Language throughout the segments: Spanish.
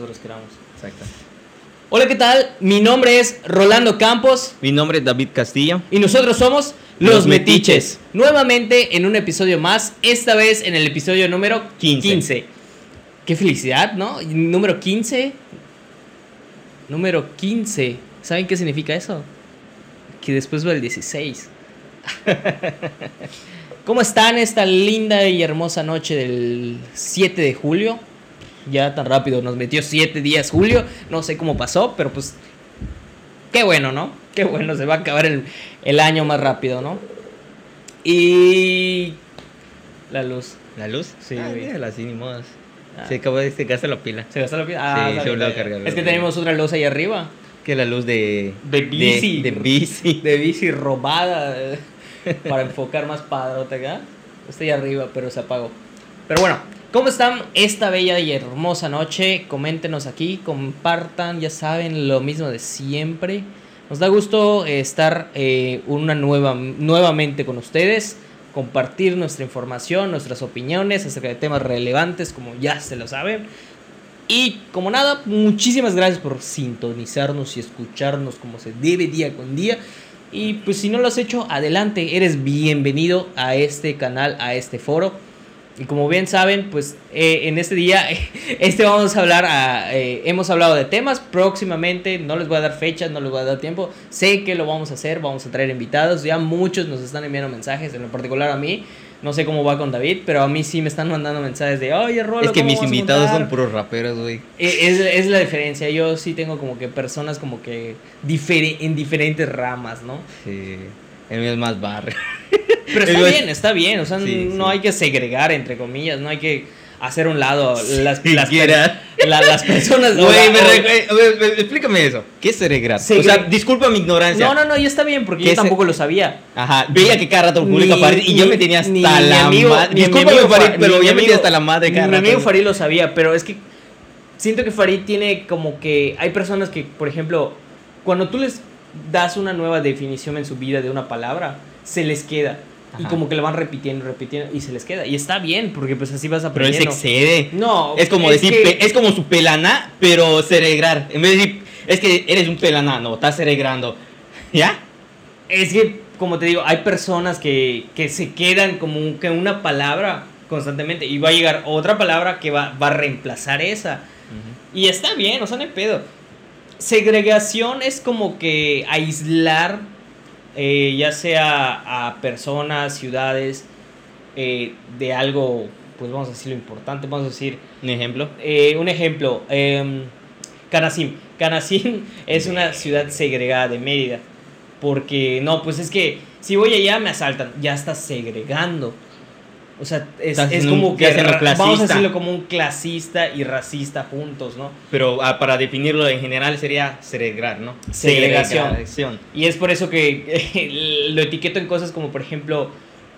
nosotros queramos. Exacto. Hola, ¿qué tal? Mi nombre es Rolando Campos Mi nombre es David Castillo. y nosotros somos Los Los Metiches. Metiches. Nuevamente en un episodio más, esta vez en el episodio número 15. 15. Qué felicidad, ¿no? Número 15. Número 15. ¿Saben qué significa eso? Que después va el 16. ¿Cómo están esta linda y hermosa noche del 7 de julio? Ya tan rápido nos metió 7 días julio. No sé cómo pasó, pero pues. Qué bueno, ¿no? Qué bueno, se va a acabar el, el año más rápido, ¿no? Y. La luz. ¿La luz? Sí, Ah, así, ni modos. Ah. Se acabó de secarse la pila. ¿Se gastó la pila? Sí, está se volvió a cargar, Es que tenemos otra luz ahí arriba. Que la luz de... De bici. De, de bici. De bici robada. para enfocar más padrote acá. Está ahí arriba, pero se apagó. Pero bueno, ¿cómo están esta bella y hermosa noche? Coméntenos aquí, compartan, ya saben, lo mismo de siempre. Nos da gusto eh, estar eh, una nueva, nuevamente con ustedes, compartir nuestra información, nuestras opiniones acerca de temas relevantes, como ya se lo saben. Y como nada, muchísimas gracias por sintonizarnos y escucharnos como se debe día con día. Y pues si no lo has hecho, adelante, eres bienvenido a este canal, a este foro. Y como bien saben, pues eh, en este día, este vamos a hablar, a, eh, hemos hablado de temas próximamente, no les voy a dar fechas, no les voy a dar tiempo, sé que lo vamos a hacer, vamos a traer invitados, ya muchos nos están enviando mensajes, en lo particular a mí, no sé cómo va con David, pero a mí sí me están mandando mensajes de, oye, Rolo, Es que ¿cómo mis invitados juntar?" son puros raperos, güey. Eh, Es, es la diferencia. Yo sí tengo como que personas como que difere- en diferentes ramas, ¿no? Sí. El mío es más barrio. Pero está bien, está bien. O sea, Sí, no sí. hay que segregar, entre comillas. No hay que hacer un lado las, las, Siquiera. la- las personas. Güey, explícame eso. ¿Qué es cerebral? O sea, disculpa mi ignorancia. No, no, no, ya está bien porque ¿Qué yo se- tampoco lo sabía. Ajá, veía que cada rato publica Farid y yo me tenía hasta ni la madre. Discúlpame, Farid, Fa- pero ya me tenía hasta la madre cada Mi amigo Farid lo sabía, pero es que siento que Farid tiene como que hay personas que, por ejemplo, cuando tú les das una nueva definición en su vida de una palabra, se les queda. Y Ajá. como que la van repitiendo, repitiendo y se les queda. Y está bien, porque pues así vas Pero él se aprendiendo. excede. No, Es como decir, que- es como su pelana, pero cerebral. En vez de decir, es que eres un pelana, no, estás cerebrando. ¿Ya? Es que, como te digo, hay personas que, que se quedan como que una palabra constantemente y va a llegar otra palabra que va, va a reemplazar esa. Y está bien, o sea, no hay pedo. Segregación es como que aislar, eh, ya sea a personas, ciudades, eh, de algo, pues vamos a decir lo importante, vamos a decir, Un ejemplo. eh, un ejemplo, eh, Canacín. Canacín es una ciudad segregada de Mérida. Porque, no, pues es que si voy allá me asaltan, ya está segregando. O sea, es, un- como que vamos a decirlo como un clasista y racista juntos, ¿no? Pero ah, para definirlo en general sería cerebral, ¿no? Segregación. Segregación. Y es por eso que lo etiqueto en cosas como, por ejemplo,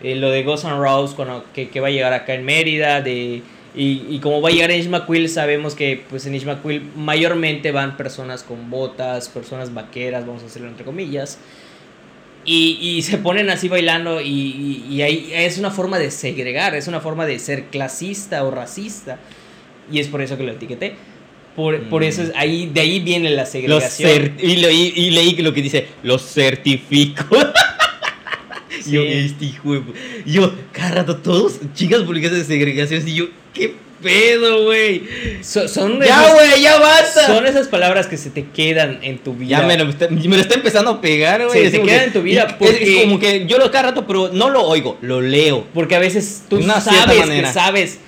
eh, lo de Ghost and Rose, cuando, que, que va a llegar acá en Mérida, de, y, y como va a llegar en sabemos que pues en Ishmaquil mayormente van personas con botas, personas vaqueras, vamos a hacerlo entre comillas, y, y se ponen así bailando y, y- y ahí es una forma de segregar, es una forma de ser clasista o racista, y es por eso que lo etiqueté. Por, por Mm. eso es, ahí, de ahí viene la segregación. y, leí, leí lo que dice, los certifico. Sí. Yo, este hijo de Yo, cada rato, todos chicas publicadas de segregación. Y yo, ¿qué pedo, güey? So- son Ya, esas- güey, ya basta. Son esas palabras que se te quedan en tu vida. Ya me lo, está, me lo está empezando a pegar, güey. Sí, Es te como queda que- en tu vida porque- Es, como que yo lo cada rato, pero no lo oigo, lo leo. Porque a veces tú De una sabes que sabes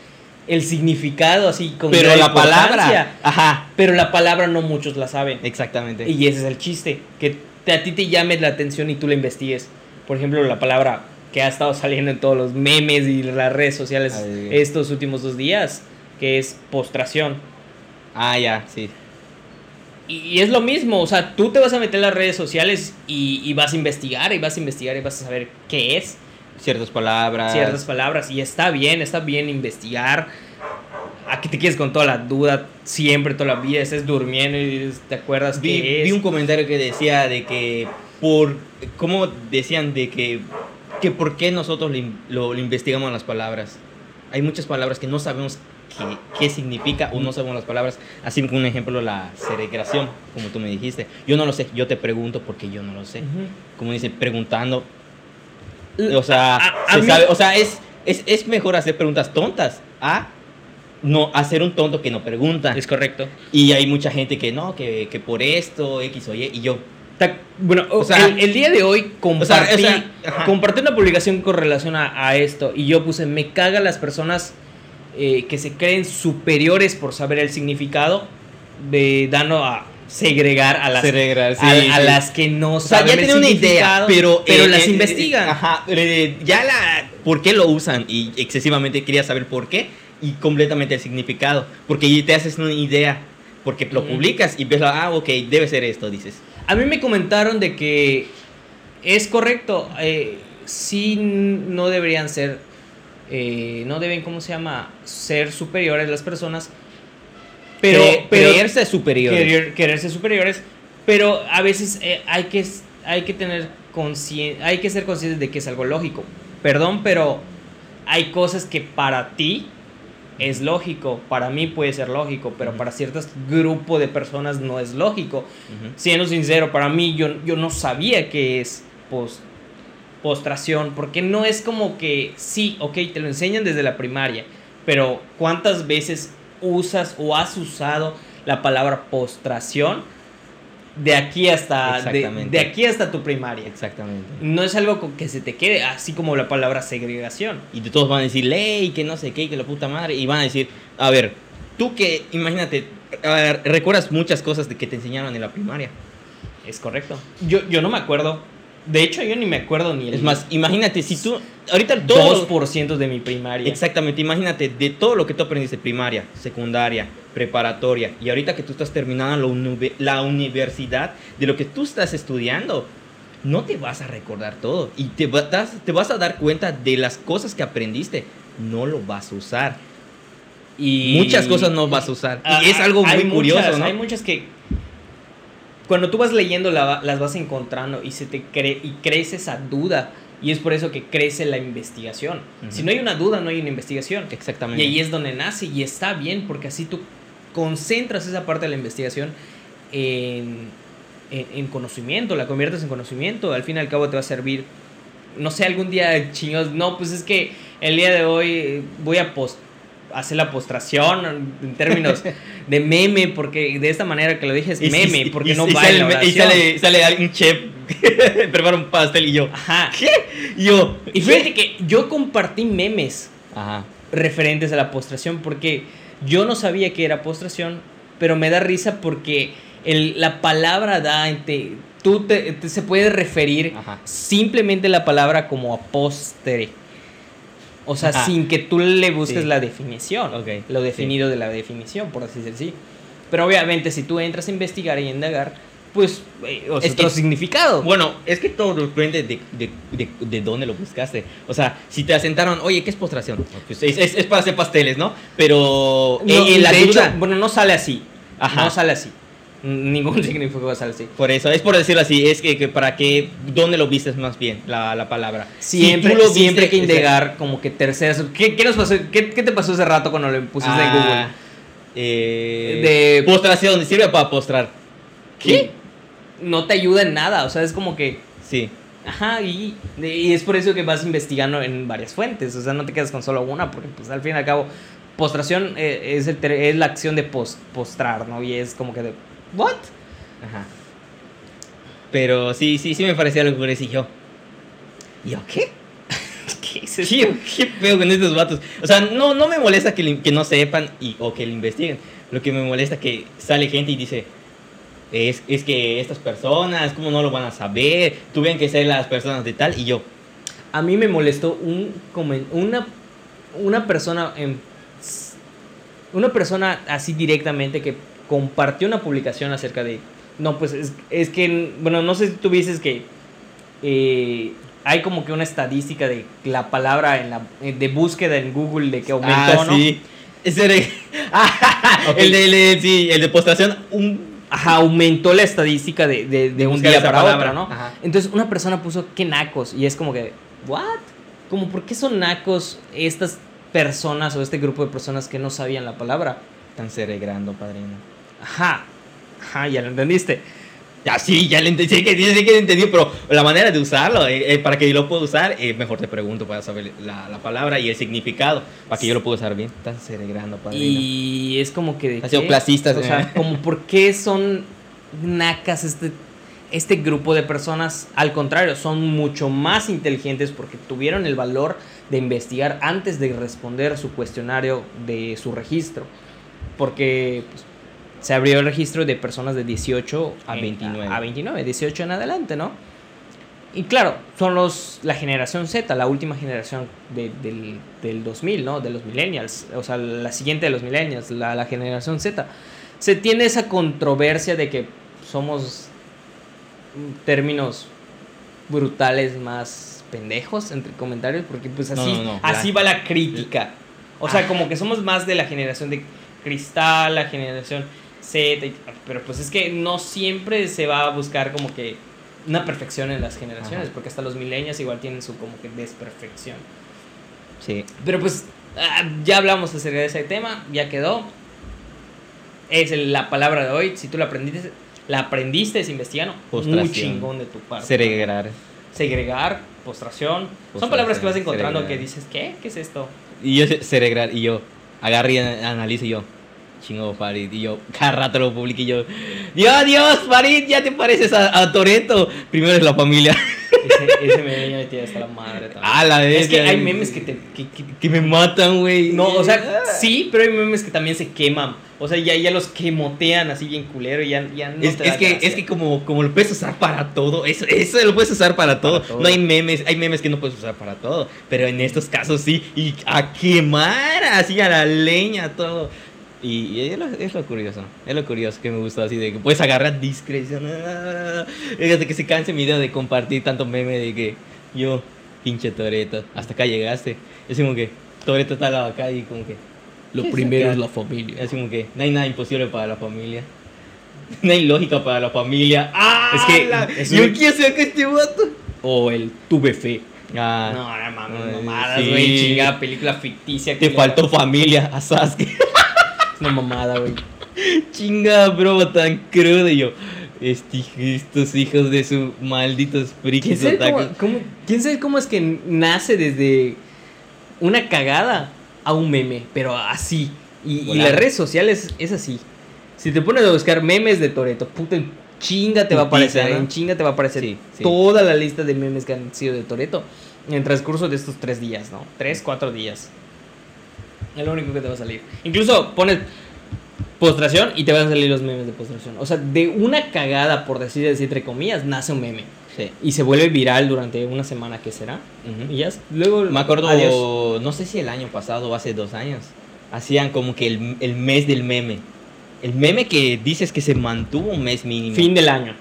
el significado así con Pero la palabra. Ajá, Pero la palabra no muchos la saben. exactamente. Y ese es el chiste. Que te- a ti te llame la atención y tú la investigues. Por ejemplo, la palabra que ha estado saliendo en todos los memes y las redes sociales Ay. estos últimos dos días, que es postración. Ah, ya, sí. Y, y es lo mismo, o sea, tú te vas a meter en las redes sociales y, y vas a investigar y vas a investigar y vas a saber qué es Ciertas palabras. ciertas palabras. Y está bien, está bien investigar. Aquí te quedes con toda la duda siempre, toda la vida, estés durmiendo y te acuerdas Vi, qué es. vi un comentario que decía de que por cómo decían de que que por qué nosotros lo, lo- lo investigamos las palabras hay muchas palabras que no sabemos qué, qué significa o no sabemos las palabras. Así como un ejemplo, la segregación, como tú me dijiste. Yo no lo sé, yo te pregunto porque yo no lo sé. Como dice, preguntando. O sea, A- a se sabe- o sea es, es, es mejor hacer preguntas tontas a no hacer un tonto que no pregunta. Es correcto. Y hay mucha gente que no, que, que por esto, X o Y, y yo. Ta- Bueno, O sea- el, el día de hoy compartí, O sea, o sea, compartí una publicación con relación a, a esto y yo puse, me caga las personas eh, que se creen superiores por saber el significado de dando a segregar a las, Segregar, sí, a, a sí. las que no O sea, saben ya tienen una idea, pero, pero eh, las eh, investigan. ajá, ya la. ¿Por qué lo usan? Y excesivamente quería saber por qué y completamente el significado. Porque te haces una idea. Porque lo publicas y ves, ah, ok, debe ser esto, dices. A mí me comentaron de que es correcto, eh, sí no deberían ser, eh, no deben, ¿cómo se llama? Ser superiores las personas, pero, Cre- pero creerse superior. querer- quererse superiores, pero a veces eh, hay que hay que tener hay que ser conscientes de que es algo lógico. Perdón, pero hay cosas que para ti es lógico, para mí puede ser lógico, pero para ciertos grupos de personas no es lógico siendo sincero, para mí yo, yo no sabía que es post, postración, porque no es como que, sí, ok, te lo enseñan desde la primaria, pero ¿cuántas veces usas o has usado la palabra postración de aquí hasta, de, de aquí hasta tu primaria? Exactamente. No es algo con que se te quede, así como la palabra segregación. Y todos van a decir ley, que no sé qué, que la puta madre. Y van a decir, a ver, tú que, imagínate, ver, recuerdas muchas cosas de que te enseñaron en la primaria. Es correcto. Yo, yo no me acuerdo. De hecho, yo ni me acuerdo ni el Es más, imagínate, si tú, ahorita todo... 2% de mi primaria. Exactamente, imagínate, de todo lo que tú aprendiste, primaria, secundaria, preparatoria, y ahorita que tú estás terminando la, uni- la universidad, de lo que tú estás estudiando, no te vas a recordar todo. Y te, va- das- te vas a dar cuenta de las cosas que aprendiste, no lo vas a usar. Y Muchas cosas no vas a usar. Ah, y es algo muy hay curioso, muchas, ¿no? Hay muchas que cuando tú vas leyendo la- las vas encontrando y se te cre y crece esa duda y es por eso que crece la investigación. Si no hay una duda, no hay una investigación. Y Exactamente. ahí es donde nace y está bien porque así tú concentras esa parte de la investigación en, en, en conocimiento, la conviertes en conocimiento, al fin y al cabo te va a servir. No sé, algún día chingos, no, pues es que el día de hoy eh, voy a post hacer la postración en términos de meme, porque de esta manera que lo dije es Y- meme, y- porque y- no va sale, y sale, sale un chef, prepara un pastel y yo, Ajá. y yo, Y fíjate que yo compartí memes Ajá. referentes a la postración porque yo no sabía que era postración, pero me da risa porque el- la palabra da, tú te, te- se puede referir Ajá. simplemente la palabra como apóstere. O sea, Ajá. sin que tú le busques Sí. la definición, Ok, lo definido de la definición, por así decirlo. Pero obviamente si tú entras a investigar y indagar, pues eh, o sea, Es otro que- significado. Bueno, es que todo depende de, de, de, de dónde lo buscaste. O sea, si te asentaron, oye, ¿qué es postración? Pues es, es- es para hacer pasteles, ¿no? Pero No, eh, la de hecho, duda- bueno, no sale así. Ajá. No sale así. Ningún significado sale así. Por eso, es por decirlo así, es que, que para qué, ¿dónde lo vistes más bien la, la palabra? Siempre, Si tú lo viste- siempre hay que indagar como que terceras. ¿Qué, qué nos pasó? ¿Qué, qué te pasó hace rato cuando lo pusiste en Google? Ah, eh, De- postración, sirve para postrar. ¿Qué? No te ayuda en nada. O sea, es como que. Sí. Ajá, y, y es por eso que vas investigando en varias fuentes. O sea, no te quedas con solo una, porque pues al fin y al cabo, postración eh, es, el es la acción de pos- postrar, ¿no? Y es como que de. ¿What? Ajá. Pero sí, sí, sí me parecía algo curioso y yo. ¿Y yo qué? ¿Qué es eso? ¿Qué, qué feo con estos vatos? O sea, no, no me molesta que, li- que no sepan y, o que lo investiguen. Lo que me molesta es que sale gente y dice, es, es que estas personas, ¿cómo no lo van a saber? Tuvieron que ser las personas de tal y yo. A mí me molestó un una, una persona en, una persona así directamente que compartió una publicación acerca de no pues es, es que bueno no sé si tú dices que eh, hay como que una estadística de la palabra en la de búsqueda en Google de que aumentó ah, no sí. Ese era- Ok. el, de, el de- sí, el de postración, un... Ajá, aumentó la estadística de, de, de un día para palabra. otro, ¿no? Ajá. Entonces una persona puso qué nacos y es como que, ¿what? Como, ¿por qué son nacos estas personas o este grupo de personas que no sabían la palabra. Están ceregrando, padrino. Ajá, ajá, ya lo entendiste. Ya sí, ya le entendí, sí que, sí que lo entendí, pero la manera de usarlo, eh, eh, para que yo lo pueda usar, eh, mejor te pregunto para saber la, la palabra y el significado, para que yo lo pueda usar bien. Están ceregrando, padrino. Y es como que... ¿de Ha sido qué? clasistas, O sea, como por qué son nacas este, este grupo de personas. Al contrario, son mucho más inteligentes porque tuvieron el valor de investigar antes de responder su cuestionario de su registro. Porque pues, se abrió el registro de personas de 18 A en- 29. A, 29, 18 en adelante, ¿no? Y claro, son los la generación Z, la última generación de- del, del 2000, ¿no? De los millennials, o sea, la siguiente de los millennials, la, la generación Z. Se tiene esa controversia de que somos términos brutales más pendejos entre comentarios, porque pues No, así, no, no, así la- va la crítica. O sea, Ah. como que somos más de la generación de cristal, la generación Y- pero pues es que no siempre se va a buscar como que una perfección en las generaciones, Ajá. porque hasta los milenios igual tienen su como que desperfección. Sí. Pero pues ah, ya hablamos acerca de ese tema, ya quedó. Es la palabra de hoy, si tú la aprendiste, la aprendiste es investigando, muy chingón de tu parte. Ceregrar. Segregar, postración, son palabras que vas encontrando segregar. que dices, ¿qué? ¿Qué es esto? Y yo, ceregrar, y yo, agarro y an- analizo y yo, chingo Farid, y yo, cada rato lo publico y yo, Dios, Dios, Farid, ya te pareces a, a Toreto. Primero es la familia. Ese, ese meme ya me tiene hasta la madre también. A la vez. Es que hay memes que te. que- que- que me matan, güey. no, o sea, sí, pero hay memes que también se queman. O sea, ya, ya los quemotean así bien culero y ya, ya no Es, te da es que, gracia. es que como, como lo puedes usar para todo, eso, eso lo puedes usar para todo. todo. No hay memes, hay memes que no puedes usar para todo, pero en estos casos sí, y a quemar así a la leña todo. Y, y es, lo, es lo curioso, es lo curioso que me gusta así de que puedes agarrar discreción. ah, Hasta que se canse mi idea de compartir tanto meme de que yo, pinche Toreto, hasta acá llegaste. Es como que Toreto está al lado acá y como que Lo ¿qué es primero acá? es la familia. es como que no hay nada imposible para la familia. No hay lógica para la familia. ¡Ah! Es que la- es yo un- quiero ser que este vato. O el tuve fe. Ah, No, no mames, mamadas, sí. güey. Chingada película ficticia. que te faltó familia a Sasuke. Es una mamada, güey. Chinga, broma tan crudo. Y yo, estos hijos de su malditos ¿Quién frikis sabe cómo, quién sabe cómo es que nace desde una cagada a un meme? Pero así. Y, las redes sociales es así. Si te pones a buscar memes de Toreto, puta, en chinga te va a aparecer. En chinga te va a aparecer Sí, sí. toda la lista de memes que han sido de Toreto en el transcurso de estos tres días, ¿no? Tres, cuatro días. Es lo único que te va a salir. Incluso pones postración y te van a salir los memes de postración. O sea, de una cagada, por decir así, entre comillas, nace un meme. Sí. Y se vuelve viral durante una semana, ¿qué será? Y ya, luego... Me acuerdo, adiós. no sé si el año pasado o hace dos años, hacían como que el, el mes del meme. El meme que dices que se mantuvo un mes mínimo. Fin del año.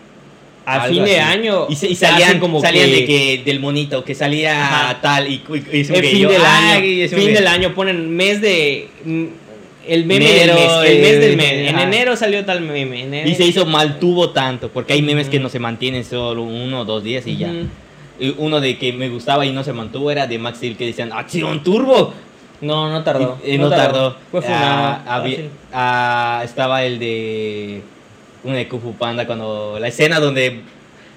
A fin de año... Y, salían, como salían que- de que del monito, que salía Ajá. tal y, y, y El fin yo, del "Ay", año. y es como Fin que- del año ponen mes de... mm, El meme Enero, del mes. El mes del eh, mes. En enero salió tal meme. enero- Y se hizo mantuvo tanto, porque hay memes que no se mantienen solo uno o dos días y ya. Uno de que me gustaba y no se mantuvo era de Max Steel que decían ¡Acción Turbo! No, no tardó. Y- y no, tardó. Fue. Ah, había- Fácil. ah, estaba el de. Uno de Kung Fu Panda cuando. La escena donde.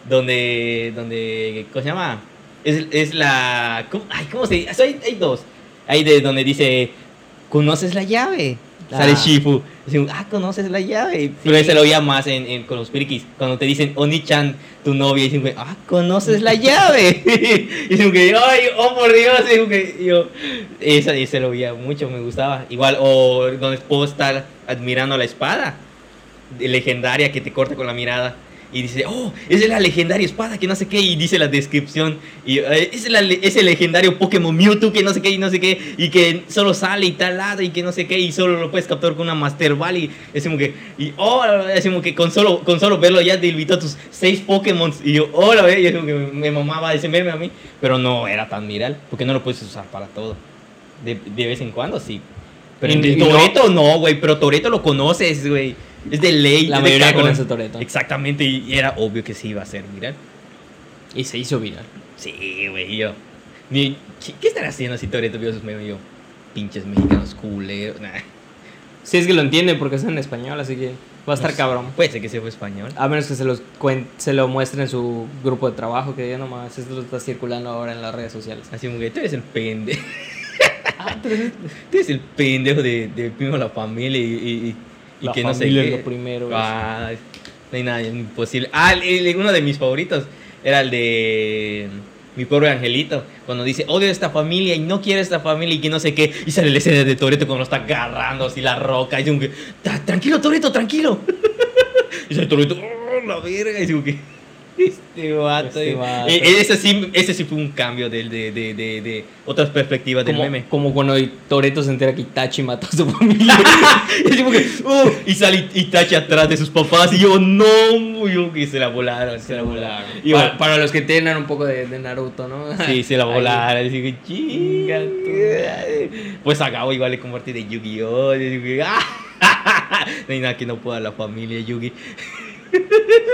Donde. donde ¿Cómo se llama? Es, es la. ¿cómo, ay, ¿cómo se dice? Hay, hay dos. Hay de donde dice. ¿Conoces la llave? Sale. Shifu. Dice, ah, conoces la llave. Pero ese lo oía más en, en- con los pirikis. Cuando te dicen Oni-chan, tu novia, y dicen, ah, conoces la llave. y dicen ay, oh por Dios. Y yo, esa, ese lo oía mucho, me gustaba. Igual, o donde puedo estar admirando la espada legendaria que te corta con la mirada. Y dice, oh, esa es la legendaria espada que no sé qué. Y dice la descripción. Y eh, es, la es el legendario Pokémon Mewtwo que no sé qué y no sé qué. Y que solo sale y tal lado y que no sé qué. Y solo lo puedes capturar con una Master Ball. Y es como que, y oh, es como que con solo, con solo verlo ya te invitó a tus seis Pokémon. Y yo, oh, la ve. Y es como que me, mamaba ese meme a mí. Pero no era tan viral. Porque no lo puedes usar para todo. De, de vez en cuando sí. Pero no- Toreto no, güey. Pero Toreto lo conoces, güey. Es de ley. La mayoría conoce Toretto. Exactamente, y era obvio que sí iba a ser viral. Y se hizo viral. Sí, güey, yo. ¿Qué, qué estará haciendo si Toreto vio sus memes? Yo, pinches mexicanos culeros. Nah. Sí, es que lo entienden porque es en español, así que va a estar No sé, cabrón. Puede ser que sea español. A menos que se, los cuen- se lo muestren en su grupo de trabajo, que ya nomás esto está circulando ahora en las redes sociales. Así como que tú eres el pendejo. Ah, pero es- Tú eres el pendejo de, de primero la familia y, y, y- y La que no sé qué. lo primero, Ah, no hay nada imposible. Ah, uno de mis favoritos era el de mi pobre angelito. Cuando dice, odio esta familia y no quiero esta familia y que no sé qué. Y sale la escena de Toreto cuando lo está agarrando así la roca. Y "Ta- tranquilo, Toreto, tranquilo. y sale Toreto, oh, la verga. Y digo que. Este vato. Este eh. vato. Eh, ese, sí, ese sí fue un cambio de, de, de, de, de otras perspectivas del meme. como cuando Toreto se entera que Itachi mató a su familia. y que, uh, y sale Itachi atrás de sus papás y yo, no, yo que se la volaron, se la volaron. Y para, bueno, para los que tienen un poco de, de Naruto, ¿no? sí, se la Ahí. volaron, así que, Chinga. Pues a Gabo igual le convertí de Yu-Gi-Oh! y ¡ah! No hay nada que no pueda la familia Yugi.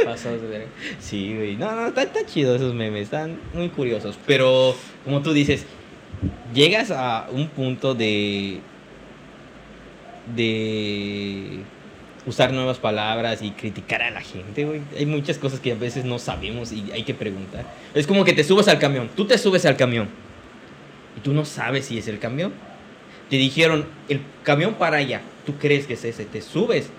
Pasados de verga. Sí, güey. No, no, está, está chido esos memes, están muy curiosos. Pero, como tú dices, llegas a un punto de. de. usar nuevas palabras y criticar a la gente, güey. Hay muchas cosas que a veces no sabemos y hay que preguntar. Es como que te subes al camión, tú te subes al camión y tú no sabes si es el camión. Te dijeron, el camión para allá, tú crees que es ese, te subes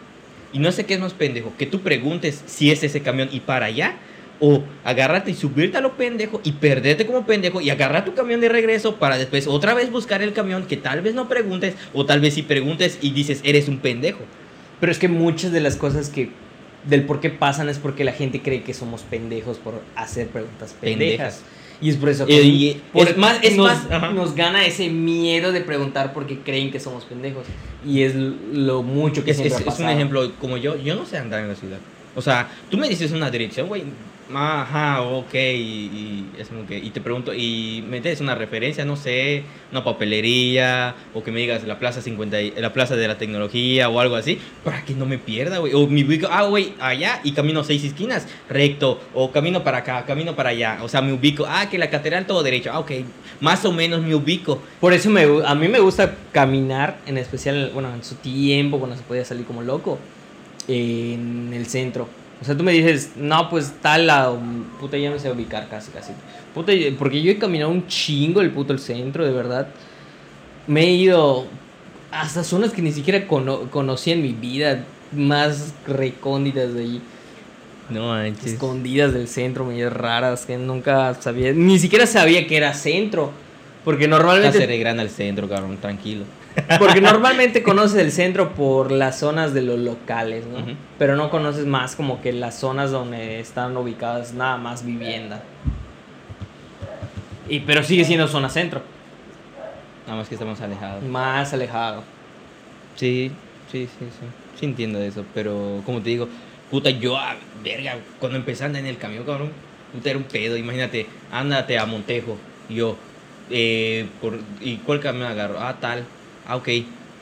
y no sé qué es más pendejo, que tú preguntes si es ese camión y para allá, o agarrarte y subirte a lo pendejo y perderte como pendejo y agarrar tu camión de regreso para después otra vez buscar el camión que tal vez no preguntes, o tal vez sí preguntes y dices, eres un pendejo. Pero es que muchas de las cosas que del por qué pasan es porque la gente cree que somos pendejos por hacer preguntas pendejas. Pendejas. Y es por eso que y- por- es más- es nos, más, ajá. nos gana ese miedo de preguntar porque creen que somos pendejos. Y es lo mucho que Es, siempre es- ha es un ejemplo, como yo, yo no sé andar en la ciudad. O sea, tú me dices una dirección, güey. Ajá, ok. Y, es como que, y te pregunto, y me des una referencia, no sé, una papelería, o que me digas la plaza 50, y- la plaza de la tecnología o algo así, para que no me pierda, güey. O me ubico, ah, güey, allá y camino seis esquinas, recto, o camino para acá, camino para allá. O sea, me ubico, ah, que la catedral todo derecho, ah, ok, más o menos me ubico. Por eso me, a mí me gusta caminar, en especial, bueno, en su tiempo, cuando se podía salir como loco, en el centro. O sea, tú me dices, no, pues tal lado, puta, ya no sé ubicar casi, casi. Puta, porque yo he caminado un chingo el puto el centro, de verdad. Me he ido hasta zonas que ni siquiera cono- conocí en mi vida, más recónditas de allí, No manches. escondidas del centro, medias raras, que nunca sabía, ni siquiera sabía que era centro. Porque normalmente Hacer grande al centro, cabrón, tranquilo. Porque normalmente conoces el centro por las zonas de los locales, ¿no? Pero no conoces más como que las zonas donde están ubicadas nada más vivienda. Y pero sigue siendo zona centro, Nada más que estamos alejados. más alejado. Sí, sí, sí, sí. Sí entiendo eso, pero como te digo, puta, yo, ah, verga, cuando empecé a andar en el camión, cabrón, puta, era un pedo. Imagínate, ándate a Montejo. Y yo, eh, por, ¿y cuál camión agarro? Ah, tal. Ah, ok.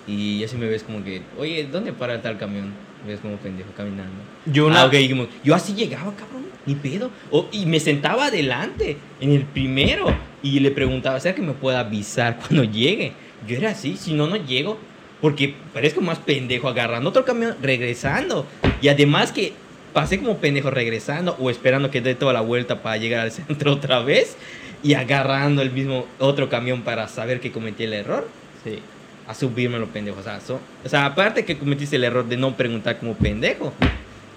Y así me ves como que, oye, ¿dónde para tal camión? Me ves como pendejo caminando. Yo una Ah, ok, y como, yo así llegaba, cabrón, ni pedo. O- y me sentaba adelante, en el primero, y le preguntaba, ¿será que me puede avisar cuando llegue? Yo era así, si no, no llego, porque parezco más pendejo agarrando otro camión, regresando. Y además que pasé como pendejo regresando o esperando que dé toda la vuelta para llegar al centro otra vez y agarrando el mismo otro camión para saber que cometí el error sí. A subirme lo pendejo. O sea, so- o sea, aparte que cometiste el error de no preguntar como pendejo,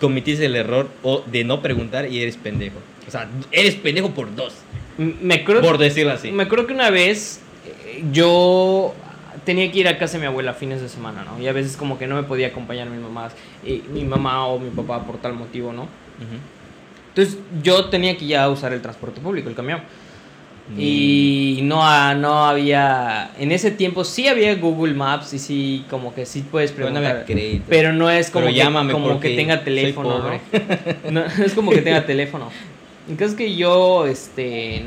cometiste el error o de no preguntar y eres pendejo. O sea, eres pendejo por dos, Me acuerdo por decirlo así. Me acuerdo que una vez eh, yo tenía que ir a casa de mi abuela fines de semana, ¿no? Y a veces como que no me podía acompañar mi mamá, eh, mi mamá o mi papá por tal motivo, ¿no? Entonces yo tenía que ya usar el transporte público, el camión. Mm. Y no, ha- no había, en ese tiempo sí había Google Maps y sí, como que sí puedes Pero no preguntar. Pero no es como, Pero que, como que tenga teléfono. ¿no? No, es como que tenga teléfono. Entonces que yo, este...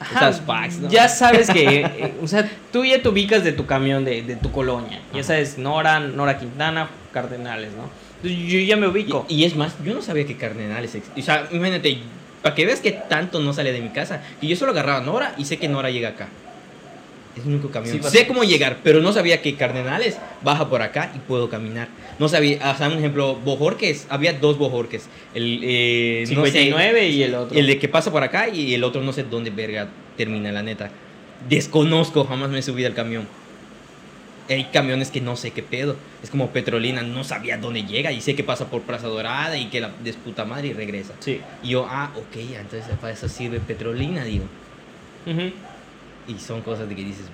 ajá, fax, ¿no? Ya sabes que, eh, o sea, tú ya te ubicas de tu camión, de, de tu colonia. Ya sabes, Nora, Nora Quintana, Cardenales, ¿no? Entonces yo ya me ubico. Y, y es más, yo no sabía que Cardenales O sea, imagínate, para que veas que tanto no sale de mi casa, que yo solo agarraba Nora y sé que Nora llega acá. Es el único camión. Sí, sé cómo llegar, pero no sabía que Cardenales baja por acá y puedo caminar. No sabía, o sea, un ejemplo, Bojorques, había dos Bojorques. El, eh, no sé, 59 y el otro. el de que pasa por acá y el otro no sé dónde verga termina, la neta. Desconozco, jamás me he subido al camión. Hay camiones que no sé qué pedo. Es como Petrolina, no sabía dónde llega y sé que pasa por Plaza Dorada y que la desputa madre y regresa. Sí. Y yo, ah, ok, entonces para eso sirve Petrolina, digo. Ujú. Y son cosas de que dices,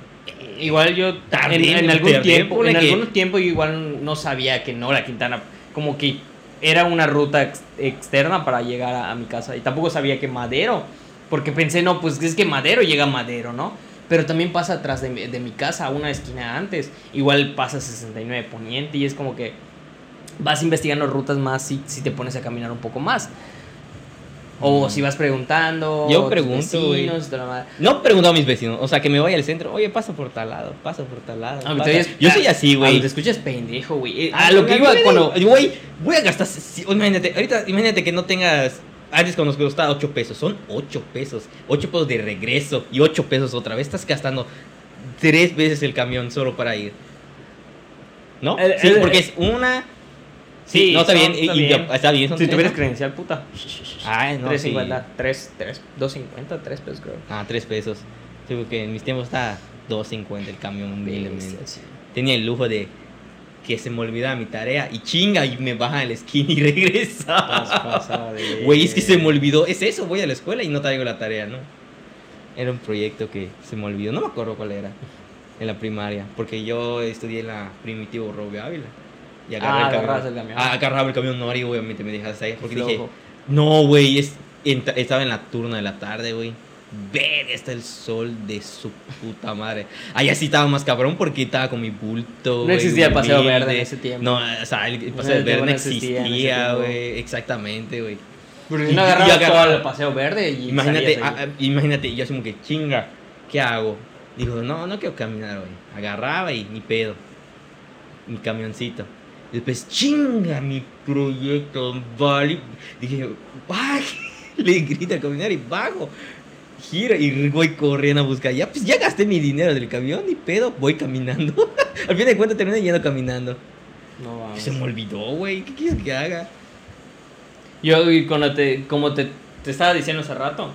Igual yo en, en algún tiempo, en que- algún tiempo yo igual no sabía que no la Quintana como que era una ruta ex- externa para llegar a, a mi casa y tampoco sabía que Madero, porque pensé no pues es que Madero llega a Madero, ¿no? Pero también pasa atrás de, mi- de mi casa, a una esquina antes, igual pasa 69 Poniente y es como que vas investigando rutas más si, si te pones a caminar un poco más. O si vas preguntando. Yo pregunto, vecinos. No pregunto a mis vecinos, o sea, que me vaya al centro, oye, pasa por tal lado, pasa por tal lado. Aunque pasa". te oyes- Yo soy así, Ah, güey. Te escuchas pendejo, güey. Eh, Ah, A lo que iba cuando. Güey, voy a gastar. si- Imagínate, ahorita, imagínate que no tengas. Antes cuando nos costaba 8 pesos, son 8 pesos. 8 pesos de regreso y 8 pesos otra vez. Estás gastando 3 veces el camión solo para ir. ¿No? El- sí, el- porque es una. Sí, Sí, no está son- bien. está y- y bien. ya- está bien, son Si tres, tuvieras ¿no? credencial, puta. Ay, no, 3.50. 3, 3, 2.50, 3 pesos, creo. Ah, 3 pesos. Sí, porque en mis tiempos estaba 2.50 el camión. Bestia, sí. Tenía el lujo de que se me olvidaba mi tarea y chinga y me baja el skin y regresa. Güey, es que se me olvidó. Es eso, voy a la escuela y no traigo la tarea, ¿no? Era un proyecto que se me olvidó. No me acuerdo cuál era. En la primaria. Porque yo estudié en la Primitivo Robio Ávila. Y Ah, agarré agarras el camión. Ah, agarraba el camión, no, y obviamente me dejaste ahí. Porque dije, no, güey, es, estaba en la turna de la tarde, güey. Ver, está el sol de su puta madre. Allá sí estaba más cabrón porque estaba con mi bulto. No existía el paseo verde en ese tiempo. No, o sea, el, el paseo El verde no existía güey. Exactamente, güey. Porque si no agarraba- el paseo verde y. Imagínate, salías ah, ah, imagínate, yo así como que chinga, ¿qué hago? Digo, no, no quiero caminar hoy. Agarraba y ni pedo. Mi camioncito. Y después, chinga, mi proyecto, vale. Dije, baje. Le grita al caminar y bajo. Giro y voy corriendo a buscar. Ya, pues ya gasté mi dinero del camión, ni pedo, voy caminando. Al fin de cuentas terminé yendo caminando. No, vamos. Se me olvidó, güey. ¿Qué quieres que haga? Yo, y cuando te, como te, te estaba diciendo hace rato,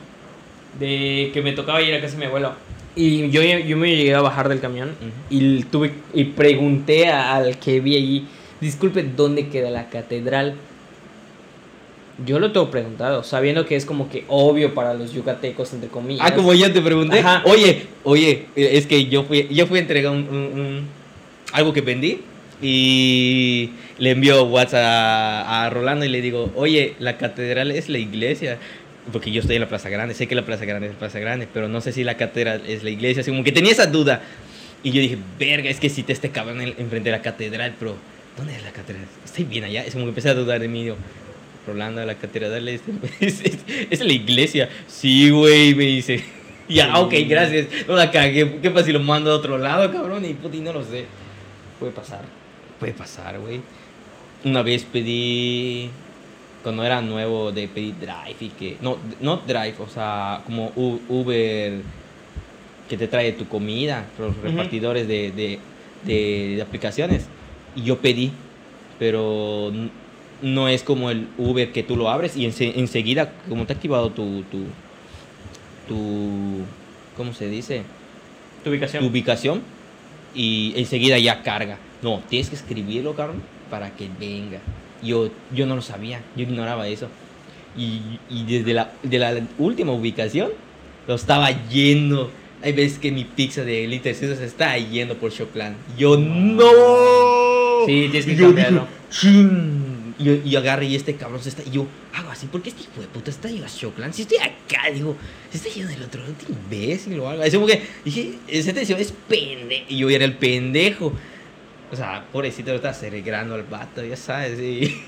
de que me tocaba ir a casa de mi abuelo. Y yo, yo me llegué a bajar del camión Ujú. y tuve y pregunté al que vi allí, disculpe, ¿dónde queda la catedral? Yo lo tengo preguntado, sabiendo que es como que obvio para los yucatecos, entre comillas. Ah, como yo te pregunté. Ajá. Oye, oye, es que yo fui, yo fui a entregar un, un- un- algo que vendí y le envío WhatsApp a, a Rolando y le digo, oye, la catedral es la iglesia. Porque yo estoy en la Plaza Grande, sé que la Plaza Grande es la Plaza Grande, pero no sé si la catedral es la iglesia. Así como que tenía esa duda. Y yo dije, verga, es que si te este cabrón en- enfrente de la catedral, pero ¿dónde es la catedral? Estoy bien allá. Es como que empecé a dudar de mí. Digo, Rolando, la catedral es, es, es- es la iglesia. Sí, güey, me dice. Ya, ok, gracias. No la cagué. ¿Qué pasa si lo mando a otro lado, cabrón? Y puta, y no lo sé. Puede pasar. Puede pasar, güey. Una vez pedí. Cuando era nuevo, de pedir Drive y que. No, no Drive, o sea, como Uber que te trae tu comida, los repartidores de, de, de- de aplicaciones. Y yo pedí, pero no es como el Uber que tú lo abres y ense- enseguida, como te ha activado tu, tu, tu. ¿Cómo se dice? Tu ubicación. tu ubicación y enseguida ya carga. No, tienes que escribirlo, cabrón, para que venga. Yo, yo no lo sabía, yo ignoraba eso. Y, y desde la, de la última ubicación lo estaba yendo. Hay veces que mi pizza de Little Caesars se está yendo por Choclan. Yo no. Sí, tienes que. Y, agarré y este cabrón se está. Y yo hago así, porque este hijo de puta está yendo a Choclan. Si estoy acá, digo, se está yendo del otro lado, este imbécil o algo. Así como que dije, esa atención es pendejo. Y yo era el pendejo. O sea, pobrecito, lo estaba celebrando al vato, ya sabes. Y,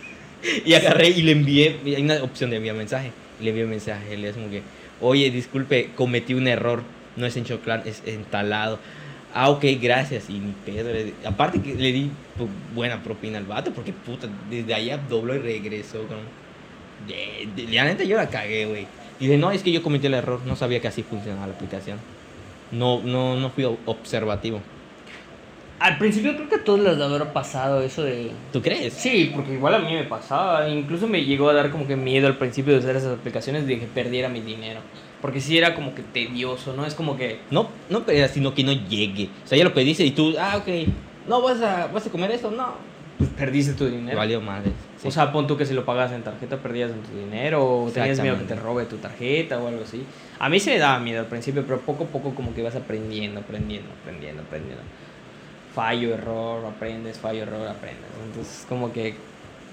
y agarré y le envié. Hay una opción de enviar mensaje. Y le envié mensaje. Le dije como que, oye, disculpe, cometí un error. No es en Choclan, es en talado. Ah, ok, gracias. Y mi pedo. le- aparte que le di pues, buena propina al vato, porque puta, desde allá dobló y regresó. Con, de, de- la neta yo la cagué, güey. Y dije, no, es que yo cometí el error, no sabía que así funcionaba la aplicación. No, no, no fui observativo. Al principio creo que a todos les habrá pasado eso de... ¿Tú crees? Sí, porque igual a mí me pasaba. Incluso me llegó a dar como que miedo al principio de usar esas aplicaciones de que perdiera mi dinero. Porque sí era como que tedioso, ¿no? Es como que... No, no pedías, sino que no llegue. O sea, ya lo pediste y tú, ah, ok. No, ¿vas a, vas a comer esto? No. Pues perdiste tu dinero. Valió madre. sí. O sea, pon tú que si lo pagas en tarjeta perdías en tu dinero o tenías miedo que te robe tu tarjeta o algo así. A mí se me daba miedo al principio, pero poco a poco como que vas aprendiendo, aprendiendo, aprendiendo, aprendiendo. Fallo, error, aprendes, fallo, error, aprendes. Entonces, como que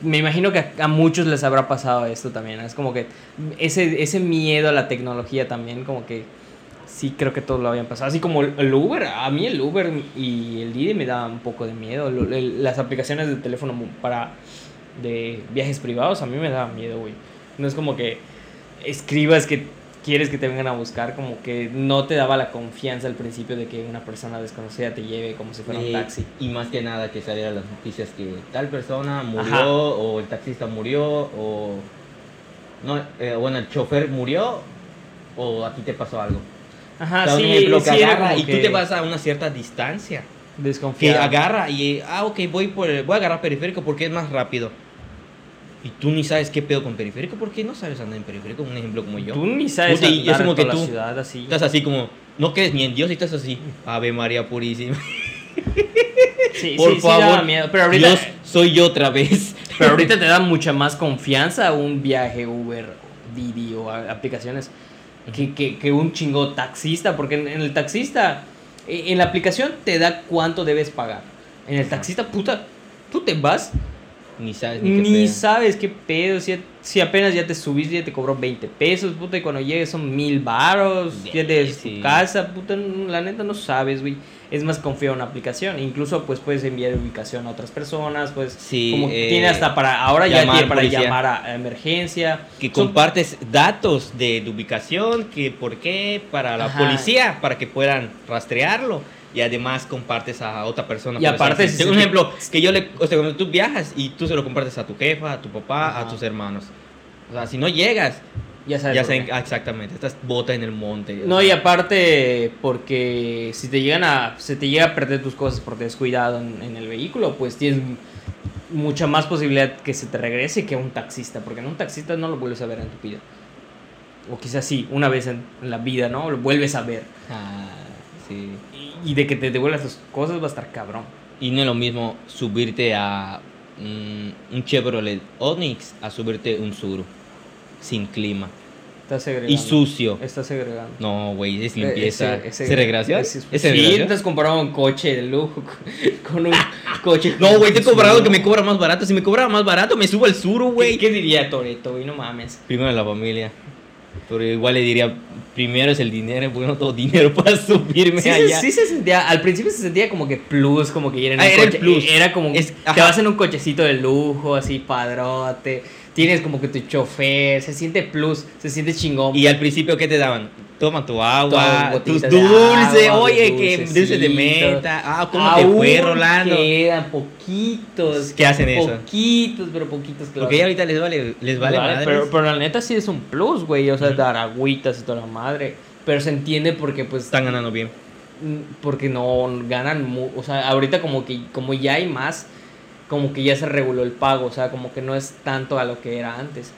me imagino que a, muchos les habrá pasado esto también. Es como que ese, ese miedo a la tecnología también, como que sí creo que todos lo habían pasado. Así como el, Uber, a mí el Uber y el Didi me daban un poco de miedo. Las aplicaciones de teléfono para de viajes privados a mí me daban miedo, güey. No es como que escribas que quieres que te vengan a buscar, como que no te daba la confianza al principio de que una persona desconocida te lleve como si fuera un Eh, taxi. Y más que nada que salieran las noticias que tal persona murió Ajá. o el taxista murió o... No, eh, bueno, el chofer murió o a ti te pasó algo. Ajá, O sea, un sí, ejemplo, que sí agarra y tú que te vas a una cierta distancia. Que desconfiado. agarra y, ah, ok, voy, por el- voy a agarrar periférico porque es más rápido. Y tú ni sabes qué pedo con periférico porque no sabes andar en periférico, un ejemplo como yo. Tú ni sabes Puta, y es andar como en que toda la ciudad así. Estás así como, no crees ni en Dios y estás así, Ave María Purísima. Sí, Por sí, sí favor, daba miedo. Pero ahorita, Dios, soy yo otra vez. pero ahorita te da mucha más confianza un viaje Uber, Didi o a- aplicaciones que, que, que un chingo taxista. Porque en, en el taxista, eh, en la aplicación te da cuánto debes pagar. En el taxista, puta, tú te vas, Ni sabes ni, qué ni pedo. sabes qué pedo. Si, si apenas ya te subiste, ya te cobró 20 pesos, puta, y cuando llegues son mil baros. Ya de Sí. tu casa, puta, la neta no sabes, güey. Es más confiado en una aplicación. Incluso, pues puedes enviar ubicación a otras personas, pues. Sí, como eh, tiene hasta para. Ahora ya tiene para policía. llamar a, a emergencia. Que Son- compartes datos de, de ubicación, que por qué, para la Ajá. policía, para que puedan rastrearlo. Y además compartes a otra persona. Y aparte, si un ejemplo, que yo le, o sea, cuando tú viajas y tú se lo compartes a tu jefa, a tu papá, Ajá. a tus hermanos. O sea, si no llegas, Ya sabes. ya saben, ah, exactamente, estás bota en el monte. No, y aparte, porque si te llegan a. Se te llega a perder tus cosas por descuidado en, en el vehículo, pues tienes mucha más posibilidad que se te regrese que un taxista. Porque en un taxista no lo vuelves a ver en tu vida. O quizás sí, una vez en, en la vida, ¿no? Lo vuelves a ver. Ah, sí. Y, de que te devuelvas tus cosas va a estar cabrón. Y no es lo mismo subirte a mm, un Chevrolet Onix a subirte un Suru sin clima Estás segregando. y sucio. Estás segregando. No, güey, es Eh, limpieza. ¿Es ese- segregación? ese- ¿Es Sí, segregación? te has comprado un coche de lujo con, un coche. No, güey, te he cobrado que me cobra más barato. Si me cobra más barato, me subo al Suru, güey. ¿Qué diría Toreto, güey? No mames. Primero la familia. Pero igual le diría, primero es el dinero, porque no tengo dinero para subirme Sí, allá. sí se sentía, al principio se sentía como que plus, como que ir en Ah, un era el coche. plus. Era como Es- te vas en un cochecito de lujo, así padrote. Tienes como que tu chofer, se siente plus, se siente chingón. Y al principio, ¿qué te daban? Toma tu agua, tus botitas de dulce, agua, oye, que dulce de meta. Ah, ¿cómo te fue, Rolando? Quedan poquitos. ¿Qué hacen eso? Poquitos, pero poquitos. lo Porque ahorita les vale, les vale, Vale, pero, pero la neta sí es un plus, güey. O sea, dar agüitas y toda la madre. Pero se entiende porque, pues. Están ganando bien. Mm, porque no ganan o sea ahorita como que como ya hay más como que ya se reguló el pago o sea como que no es tanto a lo que era antes.